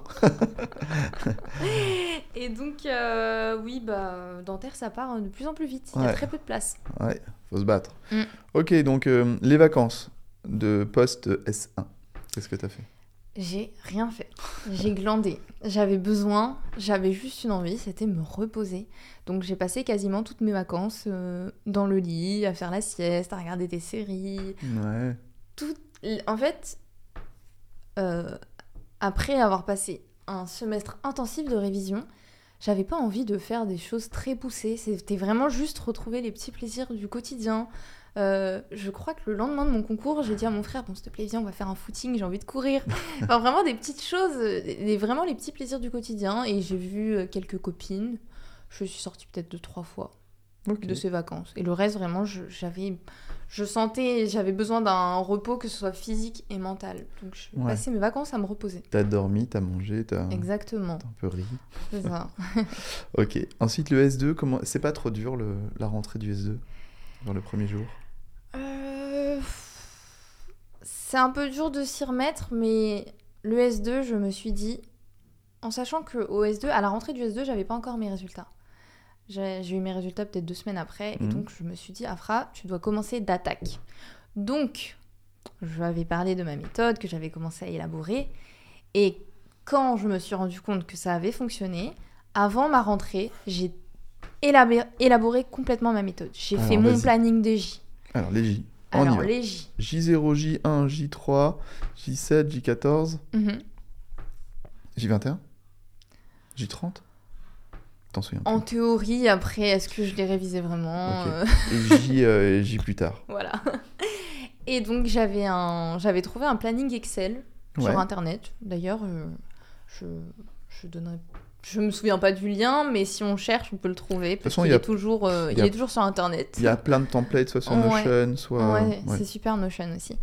Et donc, euh, oui, bah, dentaire, ça part de plus en plus vite. Il y a très peu de place. Ouais, faut se battre. Mm. Ok, donc euh, les vacances de poste S1. Qu'est-ce que t'as fait? J'ai rien fait. J'ai glandé. J'avais besoin, j'avais juste une envie, c'était me reposer. Donc j'ai passé quasiment toutes mes vacances euh, dans le lit, à faire la sieste, à regarder des séries. Ouais. En fait, euh, après avoir passé un semestre intensif de révision, j'avais pas envie de faire des choses très poussées. C'était vraiment juste retrouver les petits plaisirs du quotidien. Euh, je crois que le lendemain de mon concours, j'ai dit à mon frère Bon, s'il te plaît, viens, on va faire un footing, j'ai envie de courir. enfin, vraiment des petites choses, des- vraiment les petits plaisirs du quotidien. Et j'ai vu euh, quelques copines. Je suis sortie peut-être deux, trois fois De ces vacances. Et le reste, vraiment, je- j'avais, je sentais, j'avais besoin d'un repos, que ce soit physique et mental. Donc, je Ouais. passais mes vacances à me reposer. T'as dormi, t'as mangé, t'as Exactement, t'as un peu ri. c'est ça. Ok. Ensuite, le S2, comment... c'est pas trop dur le... la rentrée du S2 dans le premier jour? Euh, C'est un peu dur de s'y remettre, mais le S2, je me suis dit, en sachant que au S2, à la rentrée du S2, j'avais pas encore mes résultats. J'ai eu mes résultats peut-être deux semaines après, et Mhm. donc je me suis dit, Afra, tu dois commencer d'attaque. Donc, je lui avais parlé de ma méthode que j'avais commencé à élaborer, et quand je me suis rendu compte que ça avait fonctionné, avant ma rentrée, j'ai élaboré, élaboré complètement ma méthode. J'ai fait mon planning de J. Alors, les J. On y Alors, va. les J. J0, J1, J3, J7, J14, Mhm. J21 J30 T'en souviens En théorie, après, est-ce que je l'ai révisé vraiment Ok. euh. Et euh, et J plus tard. Voilà. Et donc, j'avais un... trouvé un planning Excel Ouais. sur Internet. D'ailleurs, euh, je... je donnerai... Je me souviens pas du lien, mais si on cherche, on peut le trouver. Parce façon, qu'il il y a- est, toujours, euh, il il y a- est toujours sur Internet. Il y a plein de templates, soit sur Ouais. Notion, soit. Ouais, ouais. c'est super Notion aussi.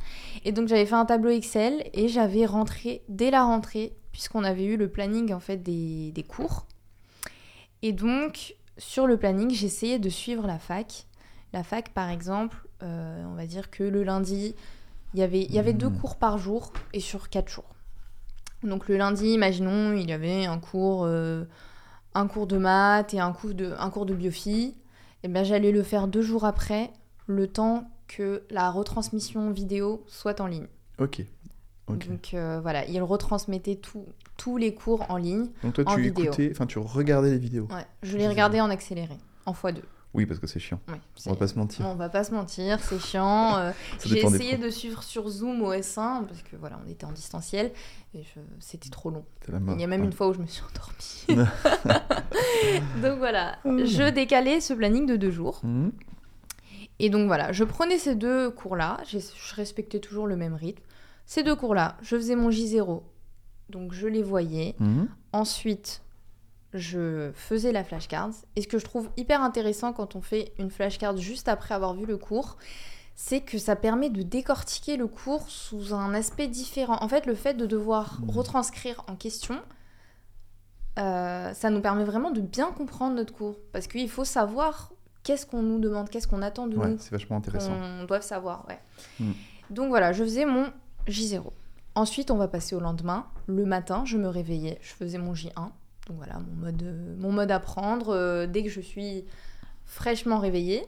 Et donc j'avais fait un tableau Excel et j'avais rentré dès la rentrée, puisqu'on avait eu le planning en fait des, des cours. Et donc sur le planning, j'essayais de suivre la fac. La fac, par exemple, euh, on va dire que le lundi, il y avait, il y avait deux Mhm. cours par jour et sur quatre jours. Donc le lundi, imaginons, il y avait un cours, euh, un cours de maths et un cours de, un cours de. Et bien j'allais le faire deux jours après, le temps que la retransmission vidéo soit en ligne. Ok. Donc euh, voilà, il retransmettait tous les cours en ligne. Donc toi, en tu vidéo. écoutais, enfin, tu regardais les vidéos. Ouais, je les regardais en accéléré, en x2. Oui, parce que c'est chiant. Oui, On va pas se mentir. On va pas se mentir, c'est chiant. euh, J'ai essayé de suivre sur Zoom au S1 parce que voilà, on était en distanciel et je- c'était trop long. Il y a même Ouais. une fois où je me suis endormie. donc voilà, Ah. je décalais ce planning de deux jours. Mhm. Et donc voilà, je prenais ces deux cours-là, je respectais toujours le même rythme. Ces deux cours-là, je faisais mon J0, donc je les voyais. Mhm. Ensuite, je faisais la flashcard. Et ce que je trouve hyper intéressant quand on fait une flashcard juste après avoir vu le cours, c'est que ça permet de décortiquer le cours sous un aspect différent. En fait, le fait de devoir Mhm. retranscrire en question, euh, ça nous permet vraiment de bien comprendre notre cours. Parce qu'il faut savoir qu'est-ce qu'on nous demande, qu'est-ce qu'on attend de Ouais, nous c'est vachement intéressant. on doit savoir, ouais. Mm. Donc voilà, je faisais mon J0. Ensuite, on va passer au lendemain. Le matin, je me réveillais, je faisais mon J1. Donc voilà, mon mode, euh, mon mode à prendre euh, dès que je suis fraîchement réveillée.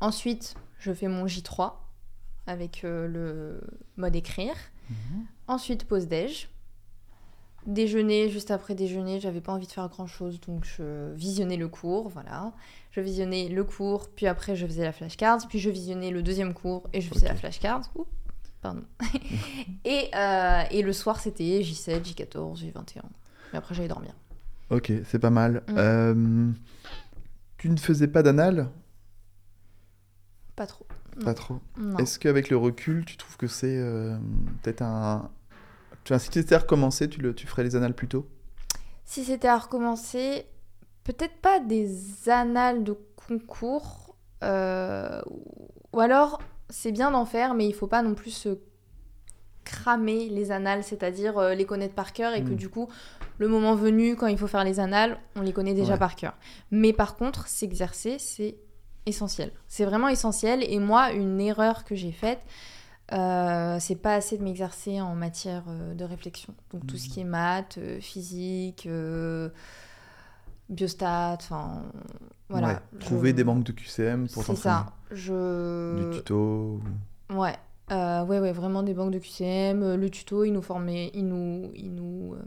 Ensuite, je fais mon J3 avec euh, le mode écrire. Mhm. Ensuite, pause déj. Déjeuner, juste après déjeuner, j'avais pas envie de faire grand chose, donc je visionnais le cours, voilà. Je visionnais le cours, puis après je faisais la flashcard, puis je visionnais le deuxième cours et je faisais la flashcard. Oups, pardon. et, euh, et le soir, c'était J7, J14, J21. Et après, j'allais dormir. Ok, c'est pas mal. Mm. Euh, tu ne faisais pas d'anal? Pas trop. Pas trop. Est-ce qu'avec le recul, tu trouves que c'est euh, peut-être un. Tu si tu étais à recommencer, tu, le, tu ferais les annales plus tôt? Si c'était à recommencer, peut-être pas des annales de concours, euh, ou alors c'est bien d'en faire, mais il faut pas non plus se cramer les annales, c'est-à-dire euh, les connaître par cœur et que Mm. du coup, le moment venu, quand il faut faire les annales, on les connaît déjà Ouais. par cœur. Mais par contre, s'exercer, c'est essentiel. C'est vraiment essentiel. Et moi, une erreur que j'ai faite, euh, c'est pas assez de m'exercer en matière euh, de réflexion. Donc tout ce Mhm. qui est maths, physique, euh, biostat, enfin voilà. Ouais, Je- Trouver des banques de QCM pour C'est ça. Je Du tuto. ou- Ouais. Euh, ouais, ouais, vraiment des banques de QCM. Euh, Le tuto, il nous formait, il nous, il nous, euh,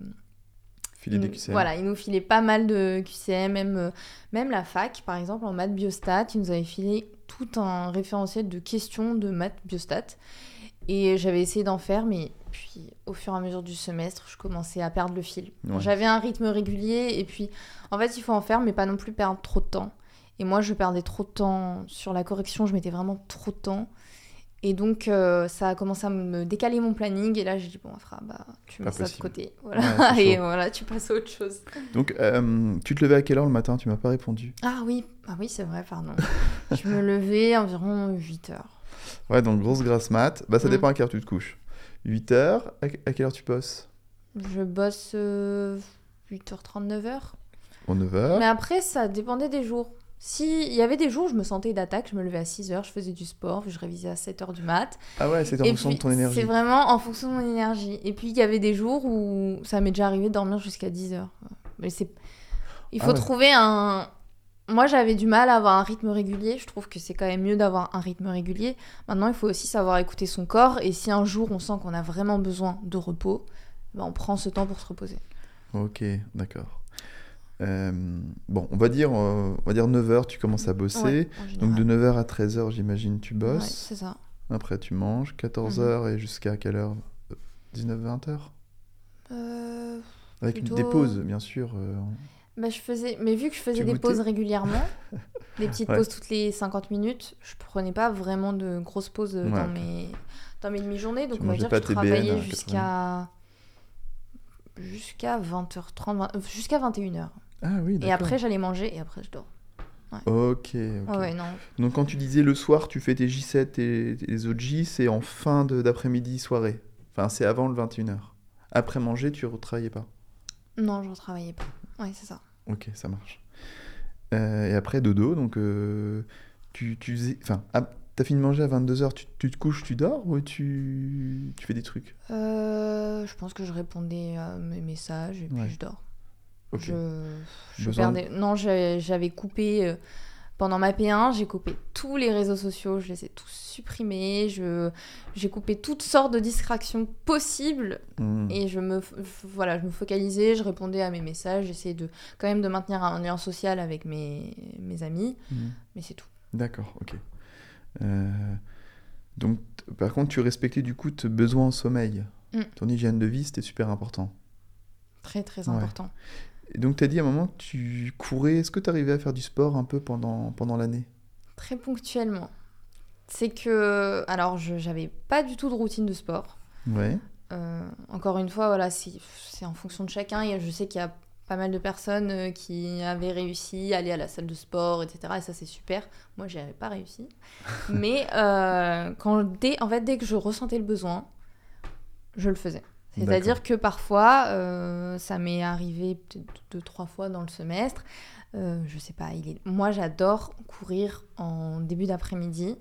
Filer il des QCM. Voilà, il nous filait pas mal de QCM, même, même la fac, par exemple, en maths biostat, il nous avait filé tout un référentiel de questions de maths biostat. Et j'avais essayé d'en faire, mais puis au fur et à mesure du semestre, je commençais à perdre le fil. Ouais. J'avais un rythme régulier, et puis en fait, il faut en faire, mais pas non plus perdre trop de temps. Et moi, je perdais trop de temps sur la correction, je mettais vraiment trop de temps. Et donc, euh, ça a commencé à me décaler mon planning. Et là, j'ai dit, bon, Afra, bah, tu mets ça de côté. Voilà. et voilà, tu passes à autre chose. Donc, euh, tu te levais à quelle heure le matin? Tu m'as pas répondu. Ah oui, ah oui c'est vrai, pardon. je me levais environ 8 heures. Ouais, donc grosse grasse mat. Bah, ça Mm. dépend à quelle heure tu te couches. 8 heures. À, quelle heure tu bosses? Je bosse euh, 8h30, 9h. Bon, 9 heures. Mais après, ça dépendait des jours. Si il y avait des jours où je me sentais d'attaque, je me levais à 6h, je faisais du sport, puis je révisais à 7h du mat. Ah ouais, c'est en fonction puis, de ton énergie. C'est vraiment en fonction de mon énergie. Et puis, il y avait des jours où ça m'est déjà arrivé de dormir jusqu'à 10h. Mais c'est... Il Ah faut ouais. trouver un... Moi, j'avais du mal à avoir un rythme régulier. Je trouve que c'est quand même mieux d'avoir un rythme régulier. Maintenant, il faut aussi savoir écouter son corps. Et si un jour, on sent qu'on a vraiment besoin de repos, ben, on prend ce temps pour se reposer. Ok, d'accord. Euh, bon, on va dire, euh, on va dire 9h, tu commences à bosser. Ouais, Donc de général. 9h à 13h, j'imagine, tu Ouais, bosses. c'est ça. Après, tu manges. 14h et jusqu'à quelle heure? 19-20h Euh, Avec Plutôt- des pauses, bien sûr. Bah, je faisais... Mais vu que je faisais Tu des goûtais pauses régulièrement, des petites Ouais. pauses toutes les 50 minutes, je prenais pas vraiment de grosses pauses euh, Ouais, dans, mes... dans mes demi-journées. Donc Tu on va dire que je travaillais à jusqu'à jusqu'à 20h30, 20... euh, jusqu'à 21h. Ah oui, Et après, j'allais manger et après, je dors. Ok, ok. Ouais, ouais, non. Donc quand tu disais le soir, tu fais tes J7 et les autres J, c'est en fin d'après-midi, soirée. Enfin, c'est avant le 21h. Après manger, tu retravaillais pas. Non, je ne travaillais pas. Ouais, c'est ça. Ok, ça marche. Euh, et après, dodo, donc euh, tu, tu faisais... Enfin, ah, t'as fini de manger à 22h, tu, tu te couches, tu dors ou tu, tu fais des trucs? Euh, je pense que je répondais à mes messages et puis Ouais. je dors. Je, je perdais... Non, j'avais coupé... pendant ma P1, j'ai coupé tous les réseaux sociaux, je les ai tous supprimés, je, j'ai coupé toutes sortes de distractions possibles Hmm. et je me, voilà, je me focalisais, je répondais à mes messages, j'essayais de, quand même de maintenir un lien social avec mes, mes amis, Hmm. mais c'est tout. D'accord, ok. Euh, donc, par contre, tu respectais du coup tes besoins en sommeil. Mm. Ton hygiène de vie, c'était super important. Très très Ouais. Et donc, tu as dit à un moment tu courais. Est-ce que tu arrivais à faire du sport un peu pendant, pendant l'année? Très ponctuellement. C'est que, alors, je j'avais pas du tout de routine de sport. Ouais. Euh, encore une fois, voilà, c'est c'est en fonction de chacun. Et je sais qu'il y a pas mal de personnes euh, qui avaient réussi à aller à la salle de sport, etc. Et ça, c'est super. Moi, j'y avais pas réussi. Mais euh, quand, dès, en fait, dès que je ressentais le besoin, je le faisais. C'est-à-dire que parfois, euh, ça m'est arrivé peut-être deux, trois fois dans le semestre. Euh, je sais pas, il est... moi j'adore courir en début d'après-midi.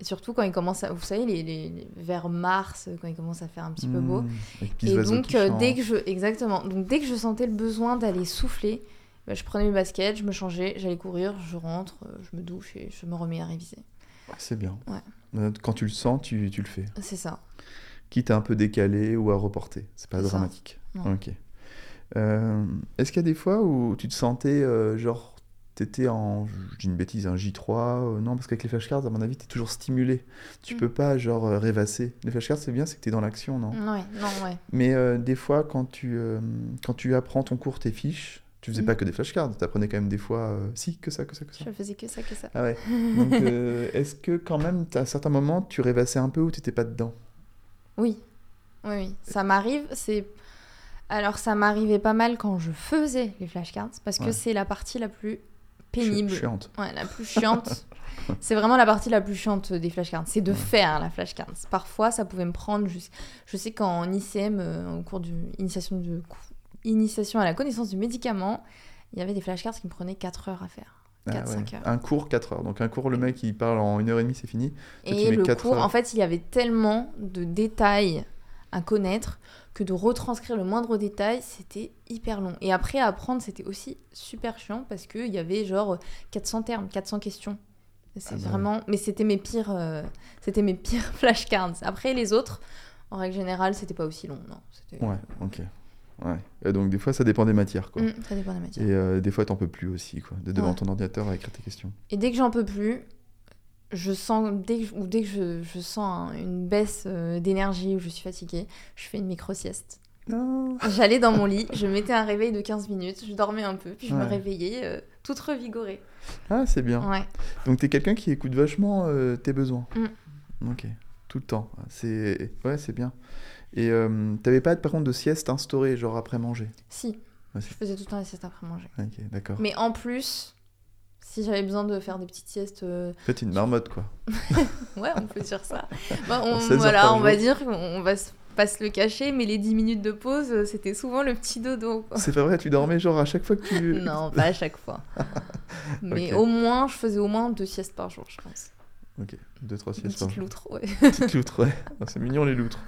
Surtout quand il commence à. Vous savez, les, les- les- vers mars, quand il commence à faire un petit peu beau. Hmm, Piz Et donc, euh, dès que je. Exactement. Donc, dès que je sentais le besoin d'aller souffler, bah, je prenais mes baskets, je me changeais, j'allais courir, je rentre, euh, je me douche et je me remets à réviser. C'est bien. Ouais. Quand tu le sens, tu, tu le fais. C'est ça. Quitte à un peu décaler ou à reporter. C'est pas dramatique. Ok. Euh, Est-ce qu'il y a des fois où tu te sentais euh, genre. T'étais en. Je dis une bêtise, un J3 euh, Non, parce qu'avec les flashcards, à mon avis, t'es toujours stimulé. Tu Mm. peux pas, genre, euh, rêvasser. Les flashcards, c'est bien, c'est que t'es dans l'action, non? Ouais, non, ouais. Mais des fois, quand tu, quand tu apprends ton cours, tes fiches, tu faisais Mm. pas que des flashcards. T'apprenais quand même des fois. si, que ça, que ça, que ça. Je faisais que ça, que ça. Ah ouais. Donc, est-ce que quand même, à certains moments, tu rêvassais un peu ou t'étais pas dedans? Oui, oui, oui. Ça m'arrive, c'est... Alors, ça m'arrivait pas mal quand je faisais les flashcards, parce que Ouais. c'est la partie la plus pénible. Chiante. Ouais, la plus chiante. c'est vraiment la partie la plus chiante des flashcards. C'est de Ouais. faire la flashcards. Parfois, ça pouvait me prendre... jus- Je sais qu'en ICM, euh, au cours d'initiation de... initiation à la connaissance du médicament, il y avait des flashcards qui me prenaient 4 heures à faire. Ah 4, ouais. 5 heures. Un cours, 4 heures. Donc un cours, le mec, il parle en une heure et demie, c'est fini. Toi, Et le cours, heures. en fait, il y avait tellement de détails à connaître que de retranscrire le moindre détail, c'était hyper long. Et après, à apprendre, c'était aussi super chiant parce qu'il y avait genre 400 termes, 400 questions. C'est Ah bah vraiment... Mais c'était mes pires, euh, c'était mes pires flashcards. Après, les autres, en règle générale, c'était pas aussi long, non. Ouais, ok. Ouais. Et donc des fois, ça dépend des matières, quoi. Mm, ça dépend des matières. Et euh, des fois, t'en peux plus aussi, quoi. De devant Ouais. ton ordinateur à écrire tes questions. Et dès que j'en peux plus, je sens, dès que, ou dès que je, je sens un- une baisse euh, d'énergie ou je suis fatiguée, je fais une micro-sieste. Non. J'allais dans mon lit, je mettais un réveil de 15 minutes, je dormais un peu, puis je me réveillais euh, toute revigorée. Ah, c'est bien. Ouais. Donc t'es quelqu'un qui écoute vachement tes besoins. Mm. Ok. Tout le temps. C'est ouais, c'est bien. Et euh, t'avais pas par contre de sieste instaurée, genre après manger? Si, Ouais, je faisais tout le temps les siestes après manger. Ok, d'accord. Mais en plus, si j'avais besoin de faire des petites siestes, euh, En fait, t'es une marmotte, quoi. ouais, on peut dire ça. Bah, on, 16 heures voilà, par on va dire qu'on va pas se le cacher, mais les 10 minutes de pause, euh, c'était souvent le petit dodo. C'est pas vrai, tu dormais genre à chaque fois que tu. Non, pas à chaque fois. Mais au moins, je faisais au moins deux siestes par jour, je pense. Ok, deux, trois Une siestes par petite jour. loutre, ouais. Petite loutre, ouais. Ah, c'est mignon les loutres.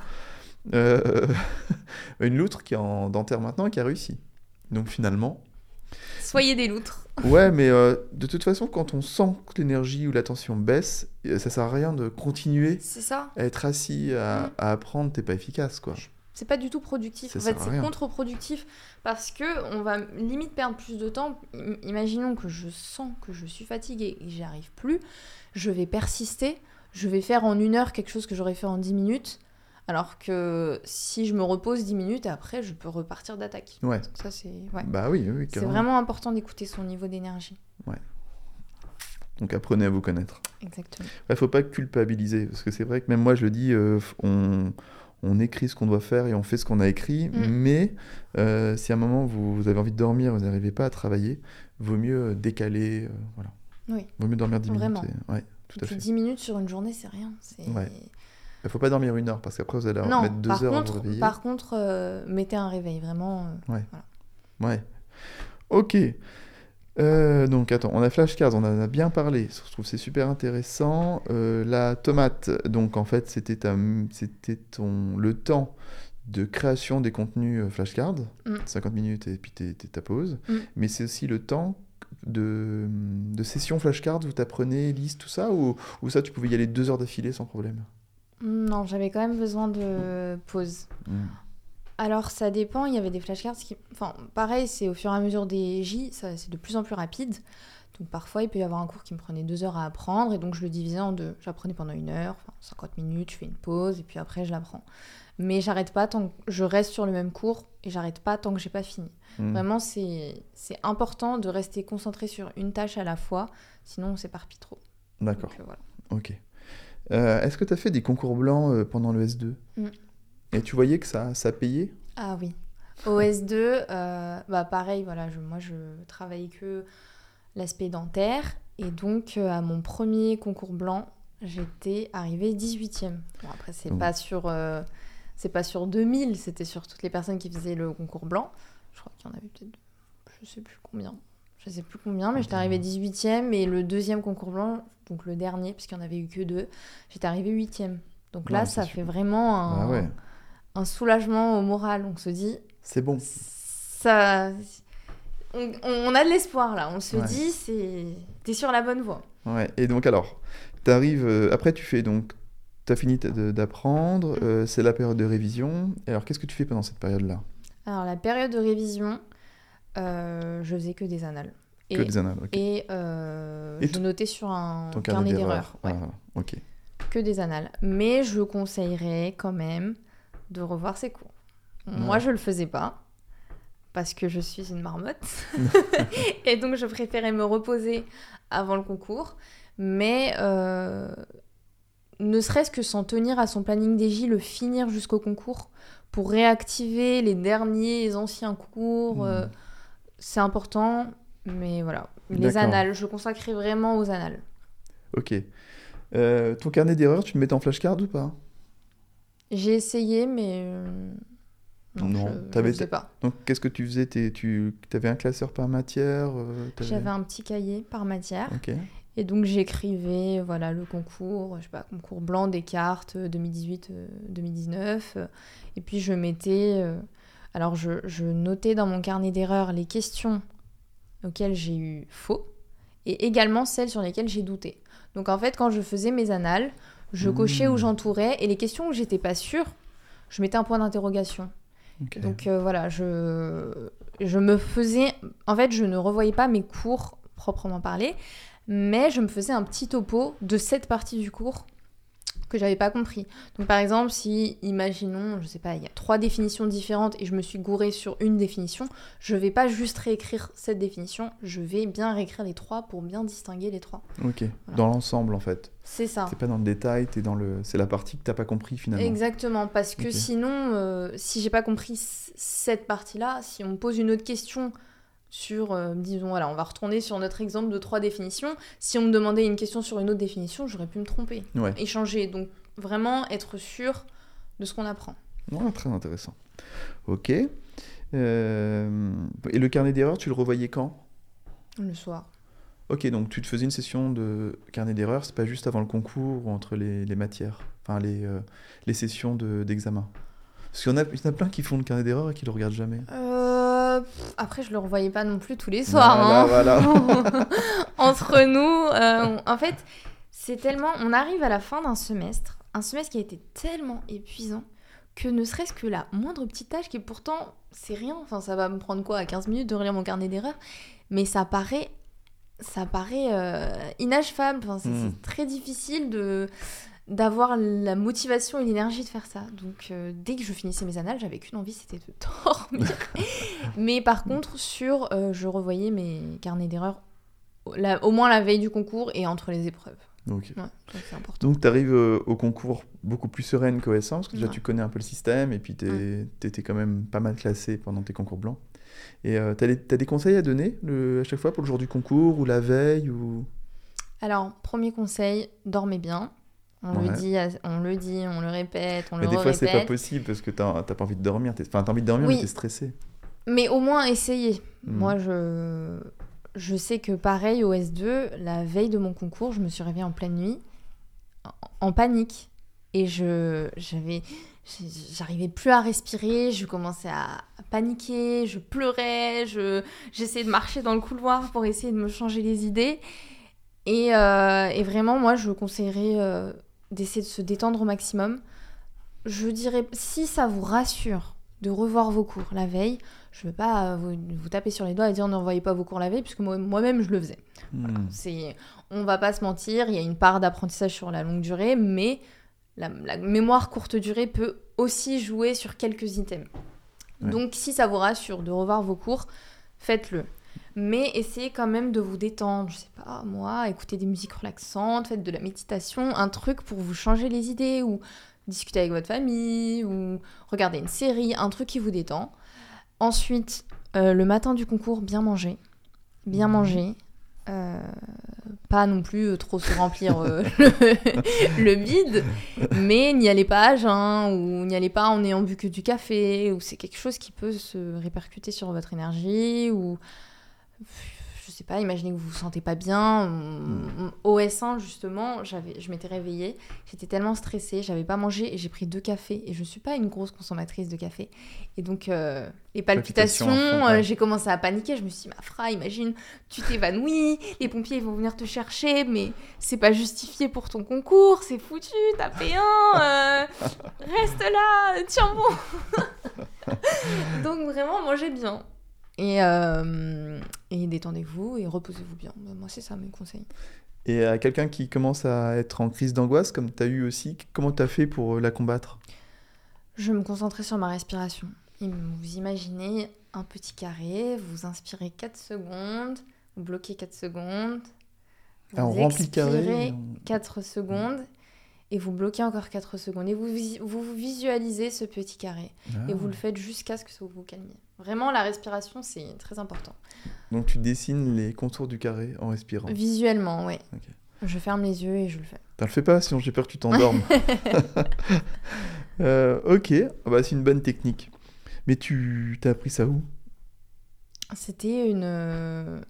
Euh, Une loutre qui est en dentaire maintenant et qui a réussi. Donc finalement. Soyez des loutres. Ouais, mais euh, de toute façon, quand on sent que l'énergie ou la tension baisse, euh, ça sert à rien de continuer ça. à être assis, à, Mm. à apprendre, t'es pas efficace, quoi. C'est pas du tout productif. Ça en fait, c'est contre-productif parce que on va limite perdre plus de temps. Imaginons que je sens que je suis fatiguée et j'y arrive plus. Je vais persister. Je vais faire en une heure quelque chose que j'aurais fait en 10 minutes. Alors que si je me repose 10 minutes, après, je peux repartir d'attaque. Ouais. Ça, c'est ouais. Bah oui, oui, C'est vraiment important d'écouter son niveau d'énergie. Donc apprenez à vous connaître. Exactement. Il faut pas culpabiliser, parce que c'est vrai que même moi je le dis, euh, on, on écrit ce qu'on doit faire et on fait ce qu'on a écrit, Mm. mais euh, si à un moment vous, vous avez envie de dormir, vous n'arrivez pas à travailler, vaut mieux euh, décaler, euh, voilà. Oui. Vaut mieux dormir 10 Vraiment. minutes. et- Ouais, tout à fait. 10 minutes sur une journée, c'est rien. C'est... Ouais. Il faut pas dormir une heure, parce qu'après vous allez Non, mettre deux par heures à vous contre, réveiller. par contre euh, mettez un réveil, vraiment. euh, Ouais. Ok. Euh, donc attends, on a flashcards, on en a bien parlé. Je trouve c'est super intéressant. La tomate, donc en fait c'était ta- c'était ton le temps de création des contenus flashcards, Mm. 50 minutes et puis t'es- ta pause. Mm. Mais c'est aussi le temps de, de sessions flashcards où tu apprenais liste, tout ça ou, ou ça, tu pouvais y aller deux heures d'affilée sans problème? Non, j'avais quand même besoin de pause. Hmm. Alors ça dépend, il y avait des flashcards qui... Enfin, pareil, c'est au fur et à mesure des J, ça c'est de plus en plus rapide. Donc parfois, il peut y avoir un cours qui me prenait deux heures à apprendre, et donc je le divisais en deux. J'apprenais pendant une heure, enfin 50 minutes, je fais une pause, et puis après je l'apprends. Mais j'arrête pas tant que je reste sur le même cours, et j'arrête pas tant que j'ai pas fini. Hmm. Vraiment, c'est important de rester concentré sur une tâche à la fois, sinon on s'éparpille trop. D'accord, euh, voilà. ok. Euh, Est-ce que tu as fait des concours blancs euh, pendant le S2 Mm. Et tu voyais que ça, ça payait? Ah oui. Au S2, euh, bah pareil, voilà, je, moi je travaillais que l'aspect dentaire. Et donc, à mon premier concours blanc, j'étais arrivée 18e. Bon, après, c'est pas sur. c'est pas sur 2000, c'était sur toutes les personnes qui faisaient le concours blanc. Je crois qu'il y en avait peut-être. Je sais plus combien. Je sais plus combien, mais Ok. j'étais arrivée 18e. Et le deuxième concours blanc, donc le dernier, puisqu'il n'y en avait eu que deux, j'étais arrivée 8e. Donc là, Ouais, ça fait vraiment un, Ah ouais, un soulagement au moral. On se dit, c'est bon. ça on, on a de l'espoir là on se Ouais. dit c'est t'es sur la bonne voie Ouais. Et donc alors, tu arrives, après tu fais donc, tu as fini d'apprendre, euh, c'est la période de révision. Et alors qu'est-ce que tu fais pendant cette période-là? Alors la période de révision euh, je faisais que des annales. Et, Que des annales, ok. et, euh, Et je ton- notais sur un Ton carnet d'erreurs. ouais, Ah, ok. que des annales. Mais je conseillerais quand même de revoir ses cours. Moi je le faisais pas parce que je suis une marmotte. Et donc je préférais me reposer avant le concours. Mais euh, ne serait-ce que s'en tenir à son planning DJ, le finir jusqu'au concours pour réactiver les derniers, les anciens cours, Hmm. euh, c'est important. Mais voilà, les annales, je consacrais vraiment aux annales. Ok. Euh, ton carnet d'erreurs, tu le mettais en flashcard ou pas? J'ai essayé, mais euh, non, Non, je, t'avais- je sais pas. Donc qu'est-ce que tu faisais? T'es- Tu avais un classeur par matière euh, J'avais un petit cahier par matière. Ok. Et donc j'écrivais voilà le concours, je sais pas, concours blanc des cartes 2018-2019. euh, et puis je mettais, alors je, je notais dans mon carnet d'erreurs les questions auxquelles j'ai eu faux et également celles sur lesquelles j'ai douté. Donc en fait quand je faisais mes annales, je cochais où j'entourais et les questions où j'étais pas sûre, je mettais un point d'interrogation. Donc euh, voilà, je, je me faisais... En fait, je ne revoyais pas mes cours proprement parlé, mais je me faisais un petit topo de cette partie du cours que j'avais pas compris. Donc par exemple, si, imaginons, je sais pas, il y a trois définitions différentes et je me suis gourée sur une définition, je vais pas juste réécrire cette définition, je vais bien réécrire les trois pour bien distinguer les trois. Ok. Voilà. Dans l'ensemble en fait. C'est ça. C'est pas dans le détail, t'es dans le. C'est la partie que t'as pas compris finalement. Exactement, parce que sinon, euh, si j'ai pas compris cette partie-là, si on me pose une autre question sur, euh, disons, voilà, on va retourner sur notre exemple de trois définitions. Si on me demandait une question sur une autre définition, j'aurais pu me tromper, Ouais. échanger. Donc vraiment être sûr de ce qu'on apprend. Ouais, très intéressant. Ok. Euh, Et le carnet d'erreurs, tu le revoyais quand? Le soir. Ok, donc tu te faisais une session de carnet d'erreurs, c'est pas juste avant le concours ou entre les, les matières, enfin les, euh, les sessions de- d'examen. Parce qu'il y, en a- il y en a plein qui font le carnet d'erreurs et qui le regardent jamais. Euh, pff, après, je le revoyais pas non plus tous les soirs. hein. Voilà, voilà. Entre nous, euh, en fait, c'est tellement. On arrive à la fin d'un semestre, un semestre qui a été tellement épuisant que ne serait-ce que la moindre petite tâche qui pourtant c'est rien, enfin ça va me prendre quoi à 15 minutes de relire mon carnet d'erreurs, mais ça paraît ça paraît euh, inachevable, enfin, c'est Mm. c'est très difficile de d'avoir la motivation et l'énergie de faire ça. Donc euh, dès que je finissais mes annales, j'avais qu'une envie, c'était de dormir. mais par contre, sur euh, je revoyais mes carnets d'erreurs au moins la veille du concours et entre les épreuves. Ouais. Donc tu arrives au concours beaucoup plus sereine qu'au S1, parce que déjà Ouais. tu connais un peu le système et puis tu étais quand même pas mal classé pendant tes concours blancs. Et tu as, des conseils à donner le- à chaque fois pour le jour du concours ou la veille ou... Alors, premier conseil, dormez bien. On, Ouais. le dit, on le dit, on le répète, on Mais le des fois c'est pas répète. possible parce que t'as pas envie de dormir. Enfin t'as envie de dormir Oui. mais t'es stressé. Mais au moins essayez. Mm. Moi, je, je sais que pareil au S2, la veille de mon concours, je me suis réveillée en pleine nuit, en, en panique. Et je, j'avais, j'arrivais plus à respirer, je commençais à paniquer, je pleurais, je, j'essayais de marcher dans le couloir pour essayer de me changer les idées. Et, euh, et vraiment, moi, je conseillerais euh, d'essayer de se détendre au maximum. Je dirais, si ça vous rassure de revoir vos cours la veille, je ne veux pas vous, vous, taper sur les doigts et dire ne revoyez pas vos cours la veille, puisque moi-même, je le faisais. On hmm. C'est, on va pas se mentir, il y a une part d'apprentissage sur la longue durée, mais la, mémoire courte durée peut aussi jouer sur quelques items. Donc si ça vous rassure de revoir vos cours, faites-le. Mais essayez quand même de vous détendre, je sais pas moi, écoutez des musiques relaxantes, faites de la méditation, un truc pour vous changer les idées ou discuter avec votre famille ou regarder une série, un truc qui vous détend. Ensuite, euh, le matin du concours, bien manger. Bien mmh. manger. Euh, pas non plus euh, trop se remplir euh, le, vide, mais n'y allez pas à jeun ou n'y allez pas en ayant bu que du café, ou c'est quelque chose qui peut se répercuter sur votre énergie ou sais pas, imaginez que vous vous sentez pas bien. Au S1, justement, j'avais, je m'étais réveillée, j'étais tellement stressée, j'avais pas mangé et j'ai pris deux cafés. Et je suis pas une grosse consommatrice de café. Et donc, euh, les palpitations, euh, j'ai commencé à paniquer. Je me suis dit, ma fra, imagine, tu t'évanouis, les pompiers vont venir te chercher, mais c'est pas justifié pour ton concours, c'est foutu, t'as payé un, euh, reste là, tiens bon. donc, vraiment, mangez bien. Et, euh, et détendez-vous et reposez-vous bien. Moi, c'est ça mes conseils. Et à quelqu'un qui commence à être en crise d'angoisse, comme tu as eu aussi, comment tu as fait pour euh, la combattre? Je me concentrais sur ma respiration. Vous imaginez un petit carré, vous inspirez 4 secondes, vous bloquez 4 secondes, vous ah, expirez 4 secondes et vous bloquez encore 4 secondes et vous, vous visualisez ce petit carré et vous le ah. faites jusqu'à ce que ça vous calme. Vraiment, la respiration, c'est très important. Donc tu dessines les contours du carré en respirant Visuellement, oui. Je ferme les yeux et je le fais. Tu le fais pas, sinon j'ai peur que tu t'endormes. euh, ok, ah bah, c'est une bonne technique. Mais tu t'as appris ça où? C'était une,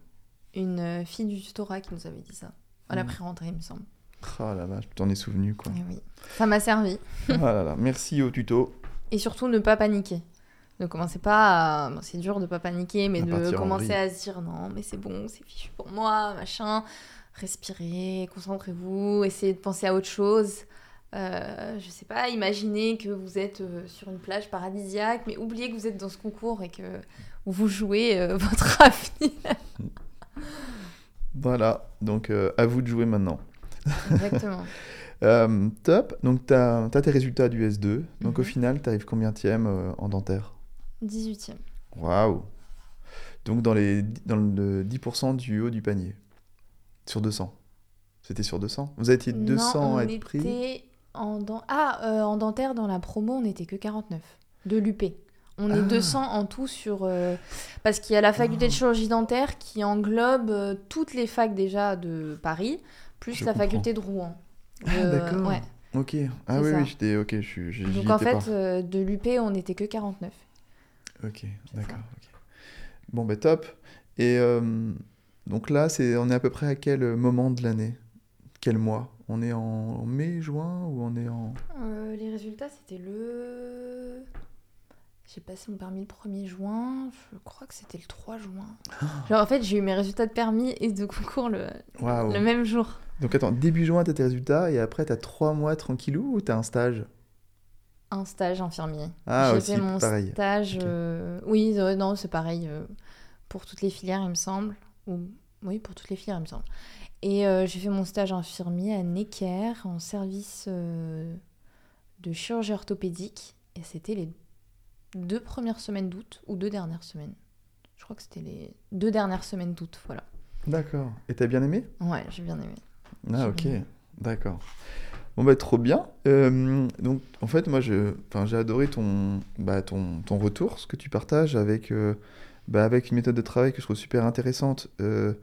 une fille du tutorat qui nous avait dit ça. À la hmm. pré-rentrée, il me semble. Oh la vache, tu t'en es souvenu quoi. Eh oui. Ça m'a servi. ah là là, merci au tuto. Et surtout ne pas paniquer. Ne commencez pas à... c'est dur de pas paniquer, mais de commencer à se dire non, mais c'est bon, c'est fichu pour moi, machin. Respirez, concentrez-vous, essayez de penser à autre chose. Euh, je sais pas, imaginez que vous êtes euh, sur une plage paradisiaque, mais oubliez que vous êtes dans ce concours et que vous jouez euh, votre avenir. voilà, donc euh, à vous de jouer maintenant. Exactement. Top. Donc, tu as, tes résultats du S2. Donc, au mhm. final, tu arrives combien euh, en dentaire? 18e. Waouh Donc, dans, les, dans le 10% du haut du panier. Sur 200. C'était sur 200 Vous été 200 à être pris en Ah, euh, en dentaire, dans la promo, on n'était que 49. De l'UP. On est 200 ah. en tout sur... parce qu'il y a la faculté de ah. chirurgie dentaire qui englobe toutes les facs déjà de Paris plus la faculté de Rouen. Ah, d'accord. Ouais. Ok. Ah oui, oui, j'étais. Ok, je, Donc en fait, euh, de l'UP, on n'était que 49. Ok, d'accord. Bon, bah top. Et euh, donc là, c'est, on est à peu près à quel moment de l'année? Quel mois? On est en mai, juin ou on est en. Euh, les résultats, c'était le. J'ai passé mon permis le 1er juin, je crois que c'était le 3 juin. Genre en fait, j'ai eu mes résultats de permis et de concours le, le même jour. Donc attends, début juin, tu as tes résultats et après, tu as trois mois tranquillou ou tu as un stage? Un stage infirmier. Ah, J'ai fait mon stage. Euh, oui, euh, non, c'est pareil. Euh, pour toutes les filières, il me semble. Ou... Oui, pour toutes les filières, il me semble. Et j'ai fait mon stage infirmier à Necker en service de chirurgie orthopédique. Et c'était les deux premières semaines d'août ou deux dernières semaines. Je crois que c'était les deux dernières semaines d'août, voilà. D'accord. Et t'as bien aimé? Ouais, j'ai bien aimé. Ah ok, d'accord. Bon bah trop bien. Euh, donc en fait moi je, j'ai adoré ton, bah, ton, ton retour, ce que tu partages avec, euh, bah, avec une méthode de travail que je trouve super intéressante euh,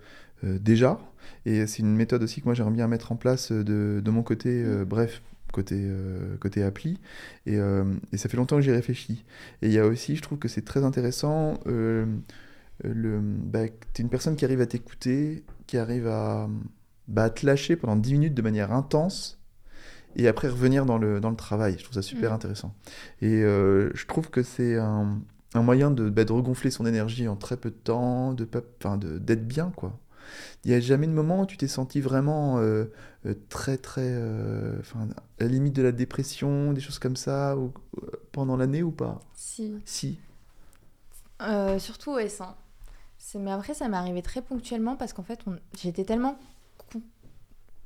déjà. Et c'est une méthode aussi que moi j'aimerais bien mettre en place de, de mon côté, mm. bref, côté, côté appli. Et, et, ça fait longtemps que j'y réfléchis. Et il y a aussi, je trouve que c'est très intéressant, le, bah, tu es une personne qui arrive à t'écouter, qui arrive à bah, te lâcher pendant 10 minutes de manière intense et après revenir dans le, dans le travail. Je trouve ça super Mm. intéressant. Et euh, je trouve que c'est un, un moyen de, bah, de regonfler son énergie en très peu de temps, de d'être bien, quoi. Il n'y a jamais de moment où tu t'es senti vraiment euh, euh, très, très. enfin, à la limite de la dépression, des choses comme ça, ou, pendant l'année ou pas? Si. Si. Surtout au S1. C'est- Mais après, ça m'est arrivé très ponctuellement parce qu'en fait, on- j'étais tellement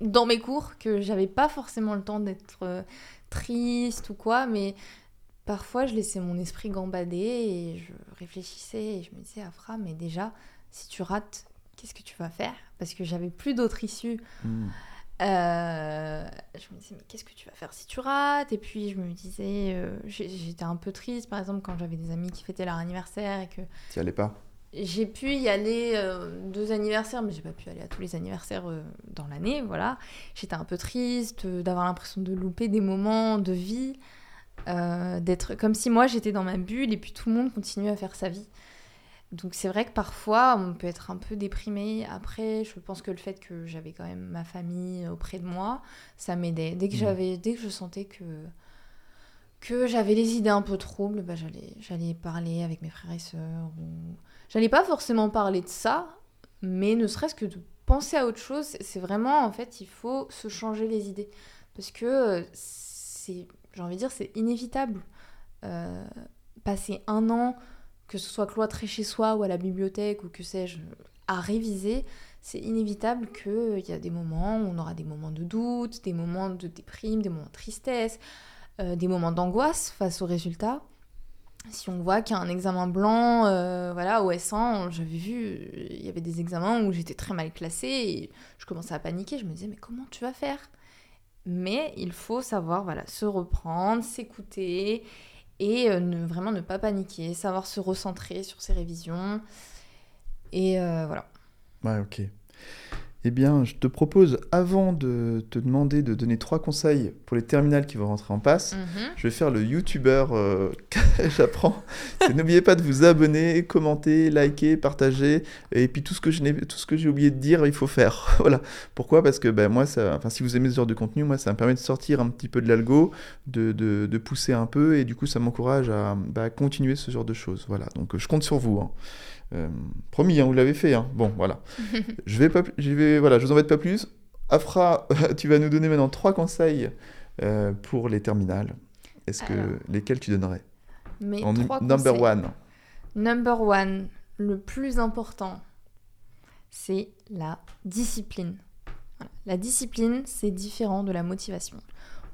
dans mes cours que j'avais pas forcément le temps d'être euh, triste ou quoi, mais parfois je laissais mon esprit gambader et je réfléchissais et je me disais, Afra, mais déjà, si tu rates, qu'est-ce que tu vas faire? Parce que j'avais plus d'autre issue. Hmm. Euh, je me disais, mais qu'est-ce que tu vas faire si tu rates? Et puis je me disais, euh, j'étais un peu triste, par exemple, quand j'avais des amis qui fêtaient leur anniversaire et que T'y allais pas? J'ai pu y aller euh, deux anniversaires, mais j'ai pas pu aller à tous les anniversaires euh, dans l'année, voilà. J'étais un peu triste euh, d'avoir l'impression de louper des moments de vie, d'être comme si moi j'étais dans ma bulle et puis tout le monde continue à faire sa vie. Donc c'est vrai que parfois on peut être un peu déprimé. Après, je pense que le fait que j'avais quand même ma famille auprès de moi, ça m'aidait. Dès que Mhm. j'avais, dès que je sentais que que j'avais les idées un peu troubles, bah, j'allais j'allais parler avec mes frères et sœurs ou j'allais pas forcément parler de ça, mais ne serait-ce que de penser à autre chose, c'est- vraiment en fait il faut se changer les idées parce que euh, c'est j'ai envie de dire c'est inévitable. Euh, passer un an que ce soit cloîtré chez soi ou à la bibliothèque ou que sais-je à réviser, c'est inévitable qu'il y a des moments où on aura des moments de doute, des moments de déprime, des moments de tristesse, euh, des moments d'angoisse face aux résultats. Si on voit qu'il y a un examen blanc, euh, voilà, au S1, j'avais vu, il y avait des examens où j'étais très mal classée et je commençais à paniquer. Je me disais, mais comment tu vas faire? Mais il faut savoir, voilà, se reprendre, s'écouter et euh, vraiment ne pas paniquer, savoir se recentrer sur ses révisions. Et euh, voilà. Ouais, ok. Eh bien, je te propose, avant de te demander de donner trois conseils pour les terminales qui vont rentrer en passe, je vais faire le youtubeur euh, que j'apprends. N'oubliez pas de vous abonner, commenter, liker, partager. Et puis tout ce que je n'ai- tout ce que j'ai oublié de dire, il faut faire. voilà. Pourquoi? Parce que ben, moi, ça, enfin, si vous aimez ce genre de contenu, moi, ça me permet de sortir un petit peu de l'algo, de, de, de pousser un peu, et du coup, ça m'encourage à bah, continuer ce genre de choses. Voilà. Donc, euh, je compte sur vous. hein. Euh, promis, hein, vous l'avez fait. hein. Bon, voilà. je vais pas, je vais, voilà, je vous embête pas plus. Afra, tu vas nous donner maintenant trois conseils euh, pour les terminales. Est-ce que lesquels tu donnerais? Mais En trois number conseils. one. Number one, le plus important, c'est la discipline. Voilà. La discipline, c'est différent de la motivation.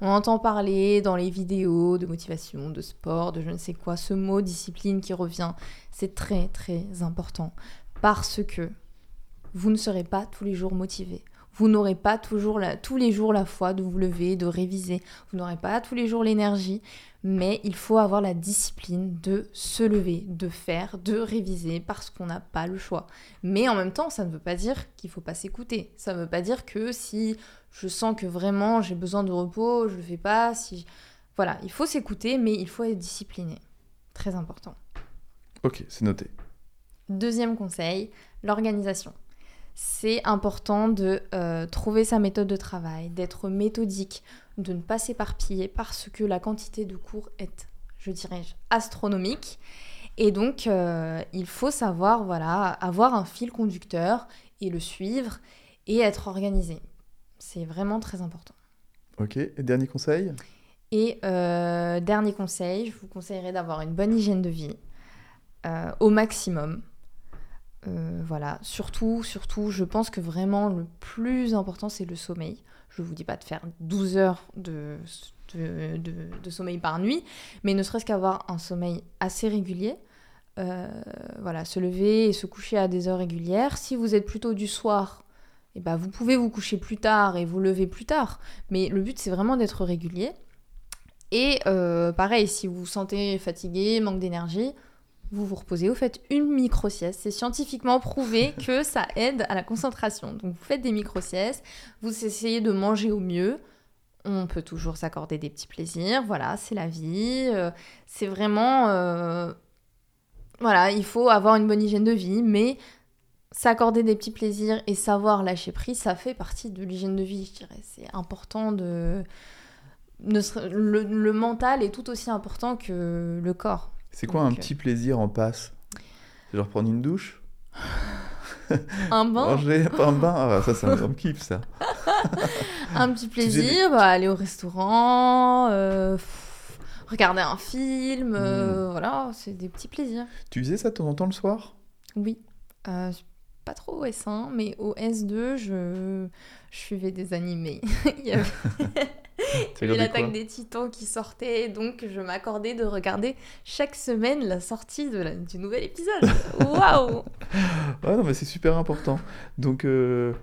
On entend parler dans les vidéos de motivation, de sport, de je ne sais quoi, ce mot discipline qui revient. C'est très très important parce que vous ne serez pas tous les jours motivé. Vous n'aurez pas toujours tous les jours la foi de vous lever, de réviser. Vous n'aurez pas tous les jours l'énergie mais il faut avoir la discipline de se lever, de faire, de réviser parce qu'on n'a pas le choix. Mais en même temps, ça ne veut pas dire qu'il faut pas s'écouter. Ça ne veut pas dire que si je sens que vraiment j'ai besoin de repos, je le fais pas. Si voilà, il faut s'écouter, mais il faut être discipliné. Très important. Ok, c'est noté. Deuxième conseil, l'organisation. C'est important de euh, trouver sa méthode de travail, d'être méthodique, de ne pas s'éparpiller parce que la quantité de cours est, je dirais, astronomique. Et donc, euh, il faut savoir, voilà, avoir un fil conducteur et le suivre et être organisé. C'est vraiment très important. Ok, et dernier conseil? Et euh, dernier conseil, je vous conseillerais d'avoir une bonne hygiène de vie euh, au maximum. Euh, voilà, surtout, surtout, je pense que vraiment le plus important c'est le sommeil. Je vous dis pas de faire 12 heures de, de, de- de sommeil par nuit, mais ne serait-ce qu'avoir un sommeil assez régulier. Euh, voilà, se lever et se coucher à des heures régulières. Si vous êtes plutôt du soir, eh ben, vous pouvez vous coucher plus tard et vous lever plus tard. Mais le but, c'est vraiment d'être régulier. Et euh, pareil, si vous vous sentez fatigué, manque d'énergie, vous vous reposez, vous faites une micro-sieste. C'est scientifiquement prouvé que ça aide à la concentration. Donc vous faites des micro-siestes, vous essayez de manger au mieux. On peut toujours s'accorder des petits plaisirs, voilà, c'est la vie. euh, c'est vraiment... euh, voilà, il faut avoir une bonne hygiène de vie, mais s'accorder des petits plaisirs et savoir lâcher prise, ça fait partie de l'hygiène de vie, je dirais. C'est important de ne ser- le, le mental est tout aussi important que le corps. C'est quoi un Donc, euh, petit plaisir en passe? C'est genre prendre une douche? Un bain, Manger pas un bain? Ah, Ça, c'est un grand kiff, ça. un petit plaisir, bah, aller au restaurant, euh, pff, regarder un film, Hmm. euh, voilà, c'est des petits plaisirs. Tu faisais ça de temps en temps le soir? Oui, euh, pas trop au S1, mais au S2, je, je suivais des animés. Il y avait, l'attaque des titans qui sortait, donc je m'accordais de regarder chaque semaine la sortie de la- du nouvel épisode. Waouh Ouais, non, mais c'est super important. Donc, euh,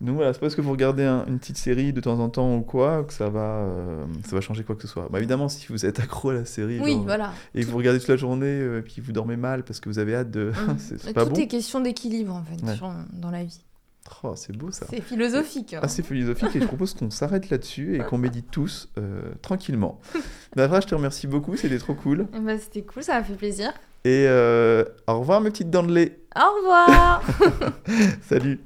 donc voilà, c'est pas parce que vous regardez un- une petite série de temps en temps ou quoi que ça va, euh, ça va changer quoi que ce soit. Bah, évidemment, si vous êtes accro à la série Oui, genre, voilà. et que vous regardez toute la journée euh, et puis vous dormez mal parce que vous avez hâte de. Mm. c'est c'est Tout pas bon. est question d'équilibre, en fait, Ouais. sur- dans la vie. Oh, c'est beau ça. C'est philosophique. hein. assez philosophique et je propose qu'on s'arrête là-dessus et qu'on médite tous euh, tranquillement. Navra, je te remercie beaucoup, c'était trop cool. Ben, C'était cool, ça m'a fait plaisir. Et euh, au revoir mes petites dents de lait. Au revoir Salut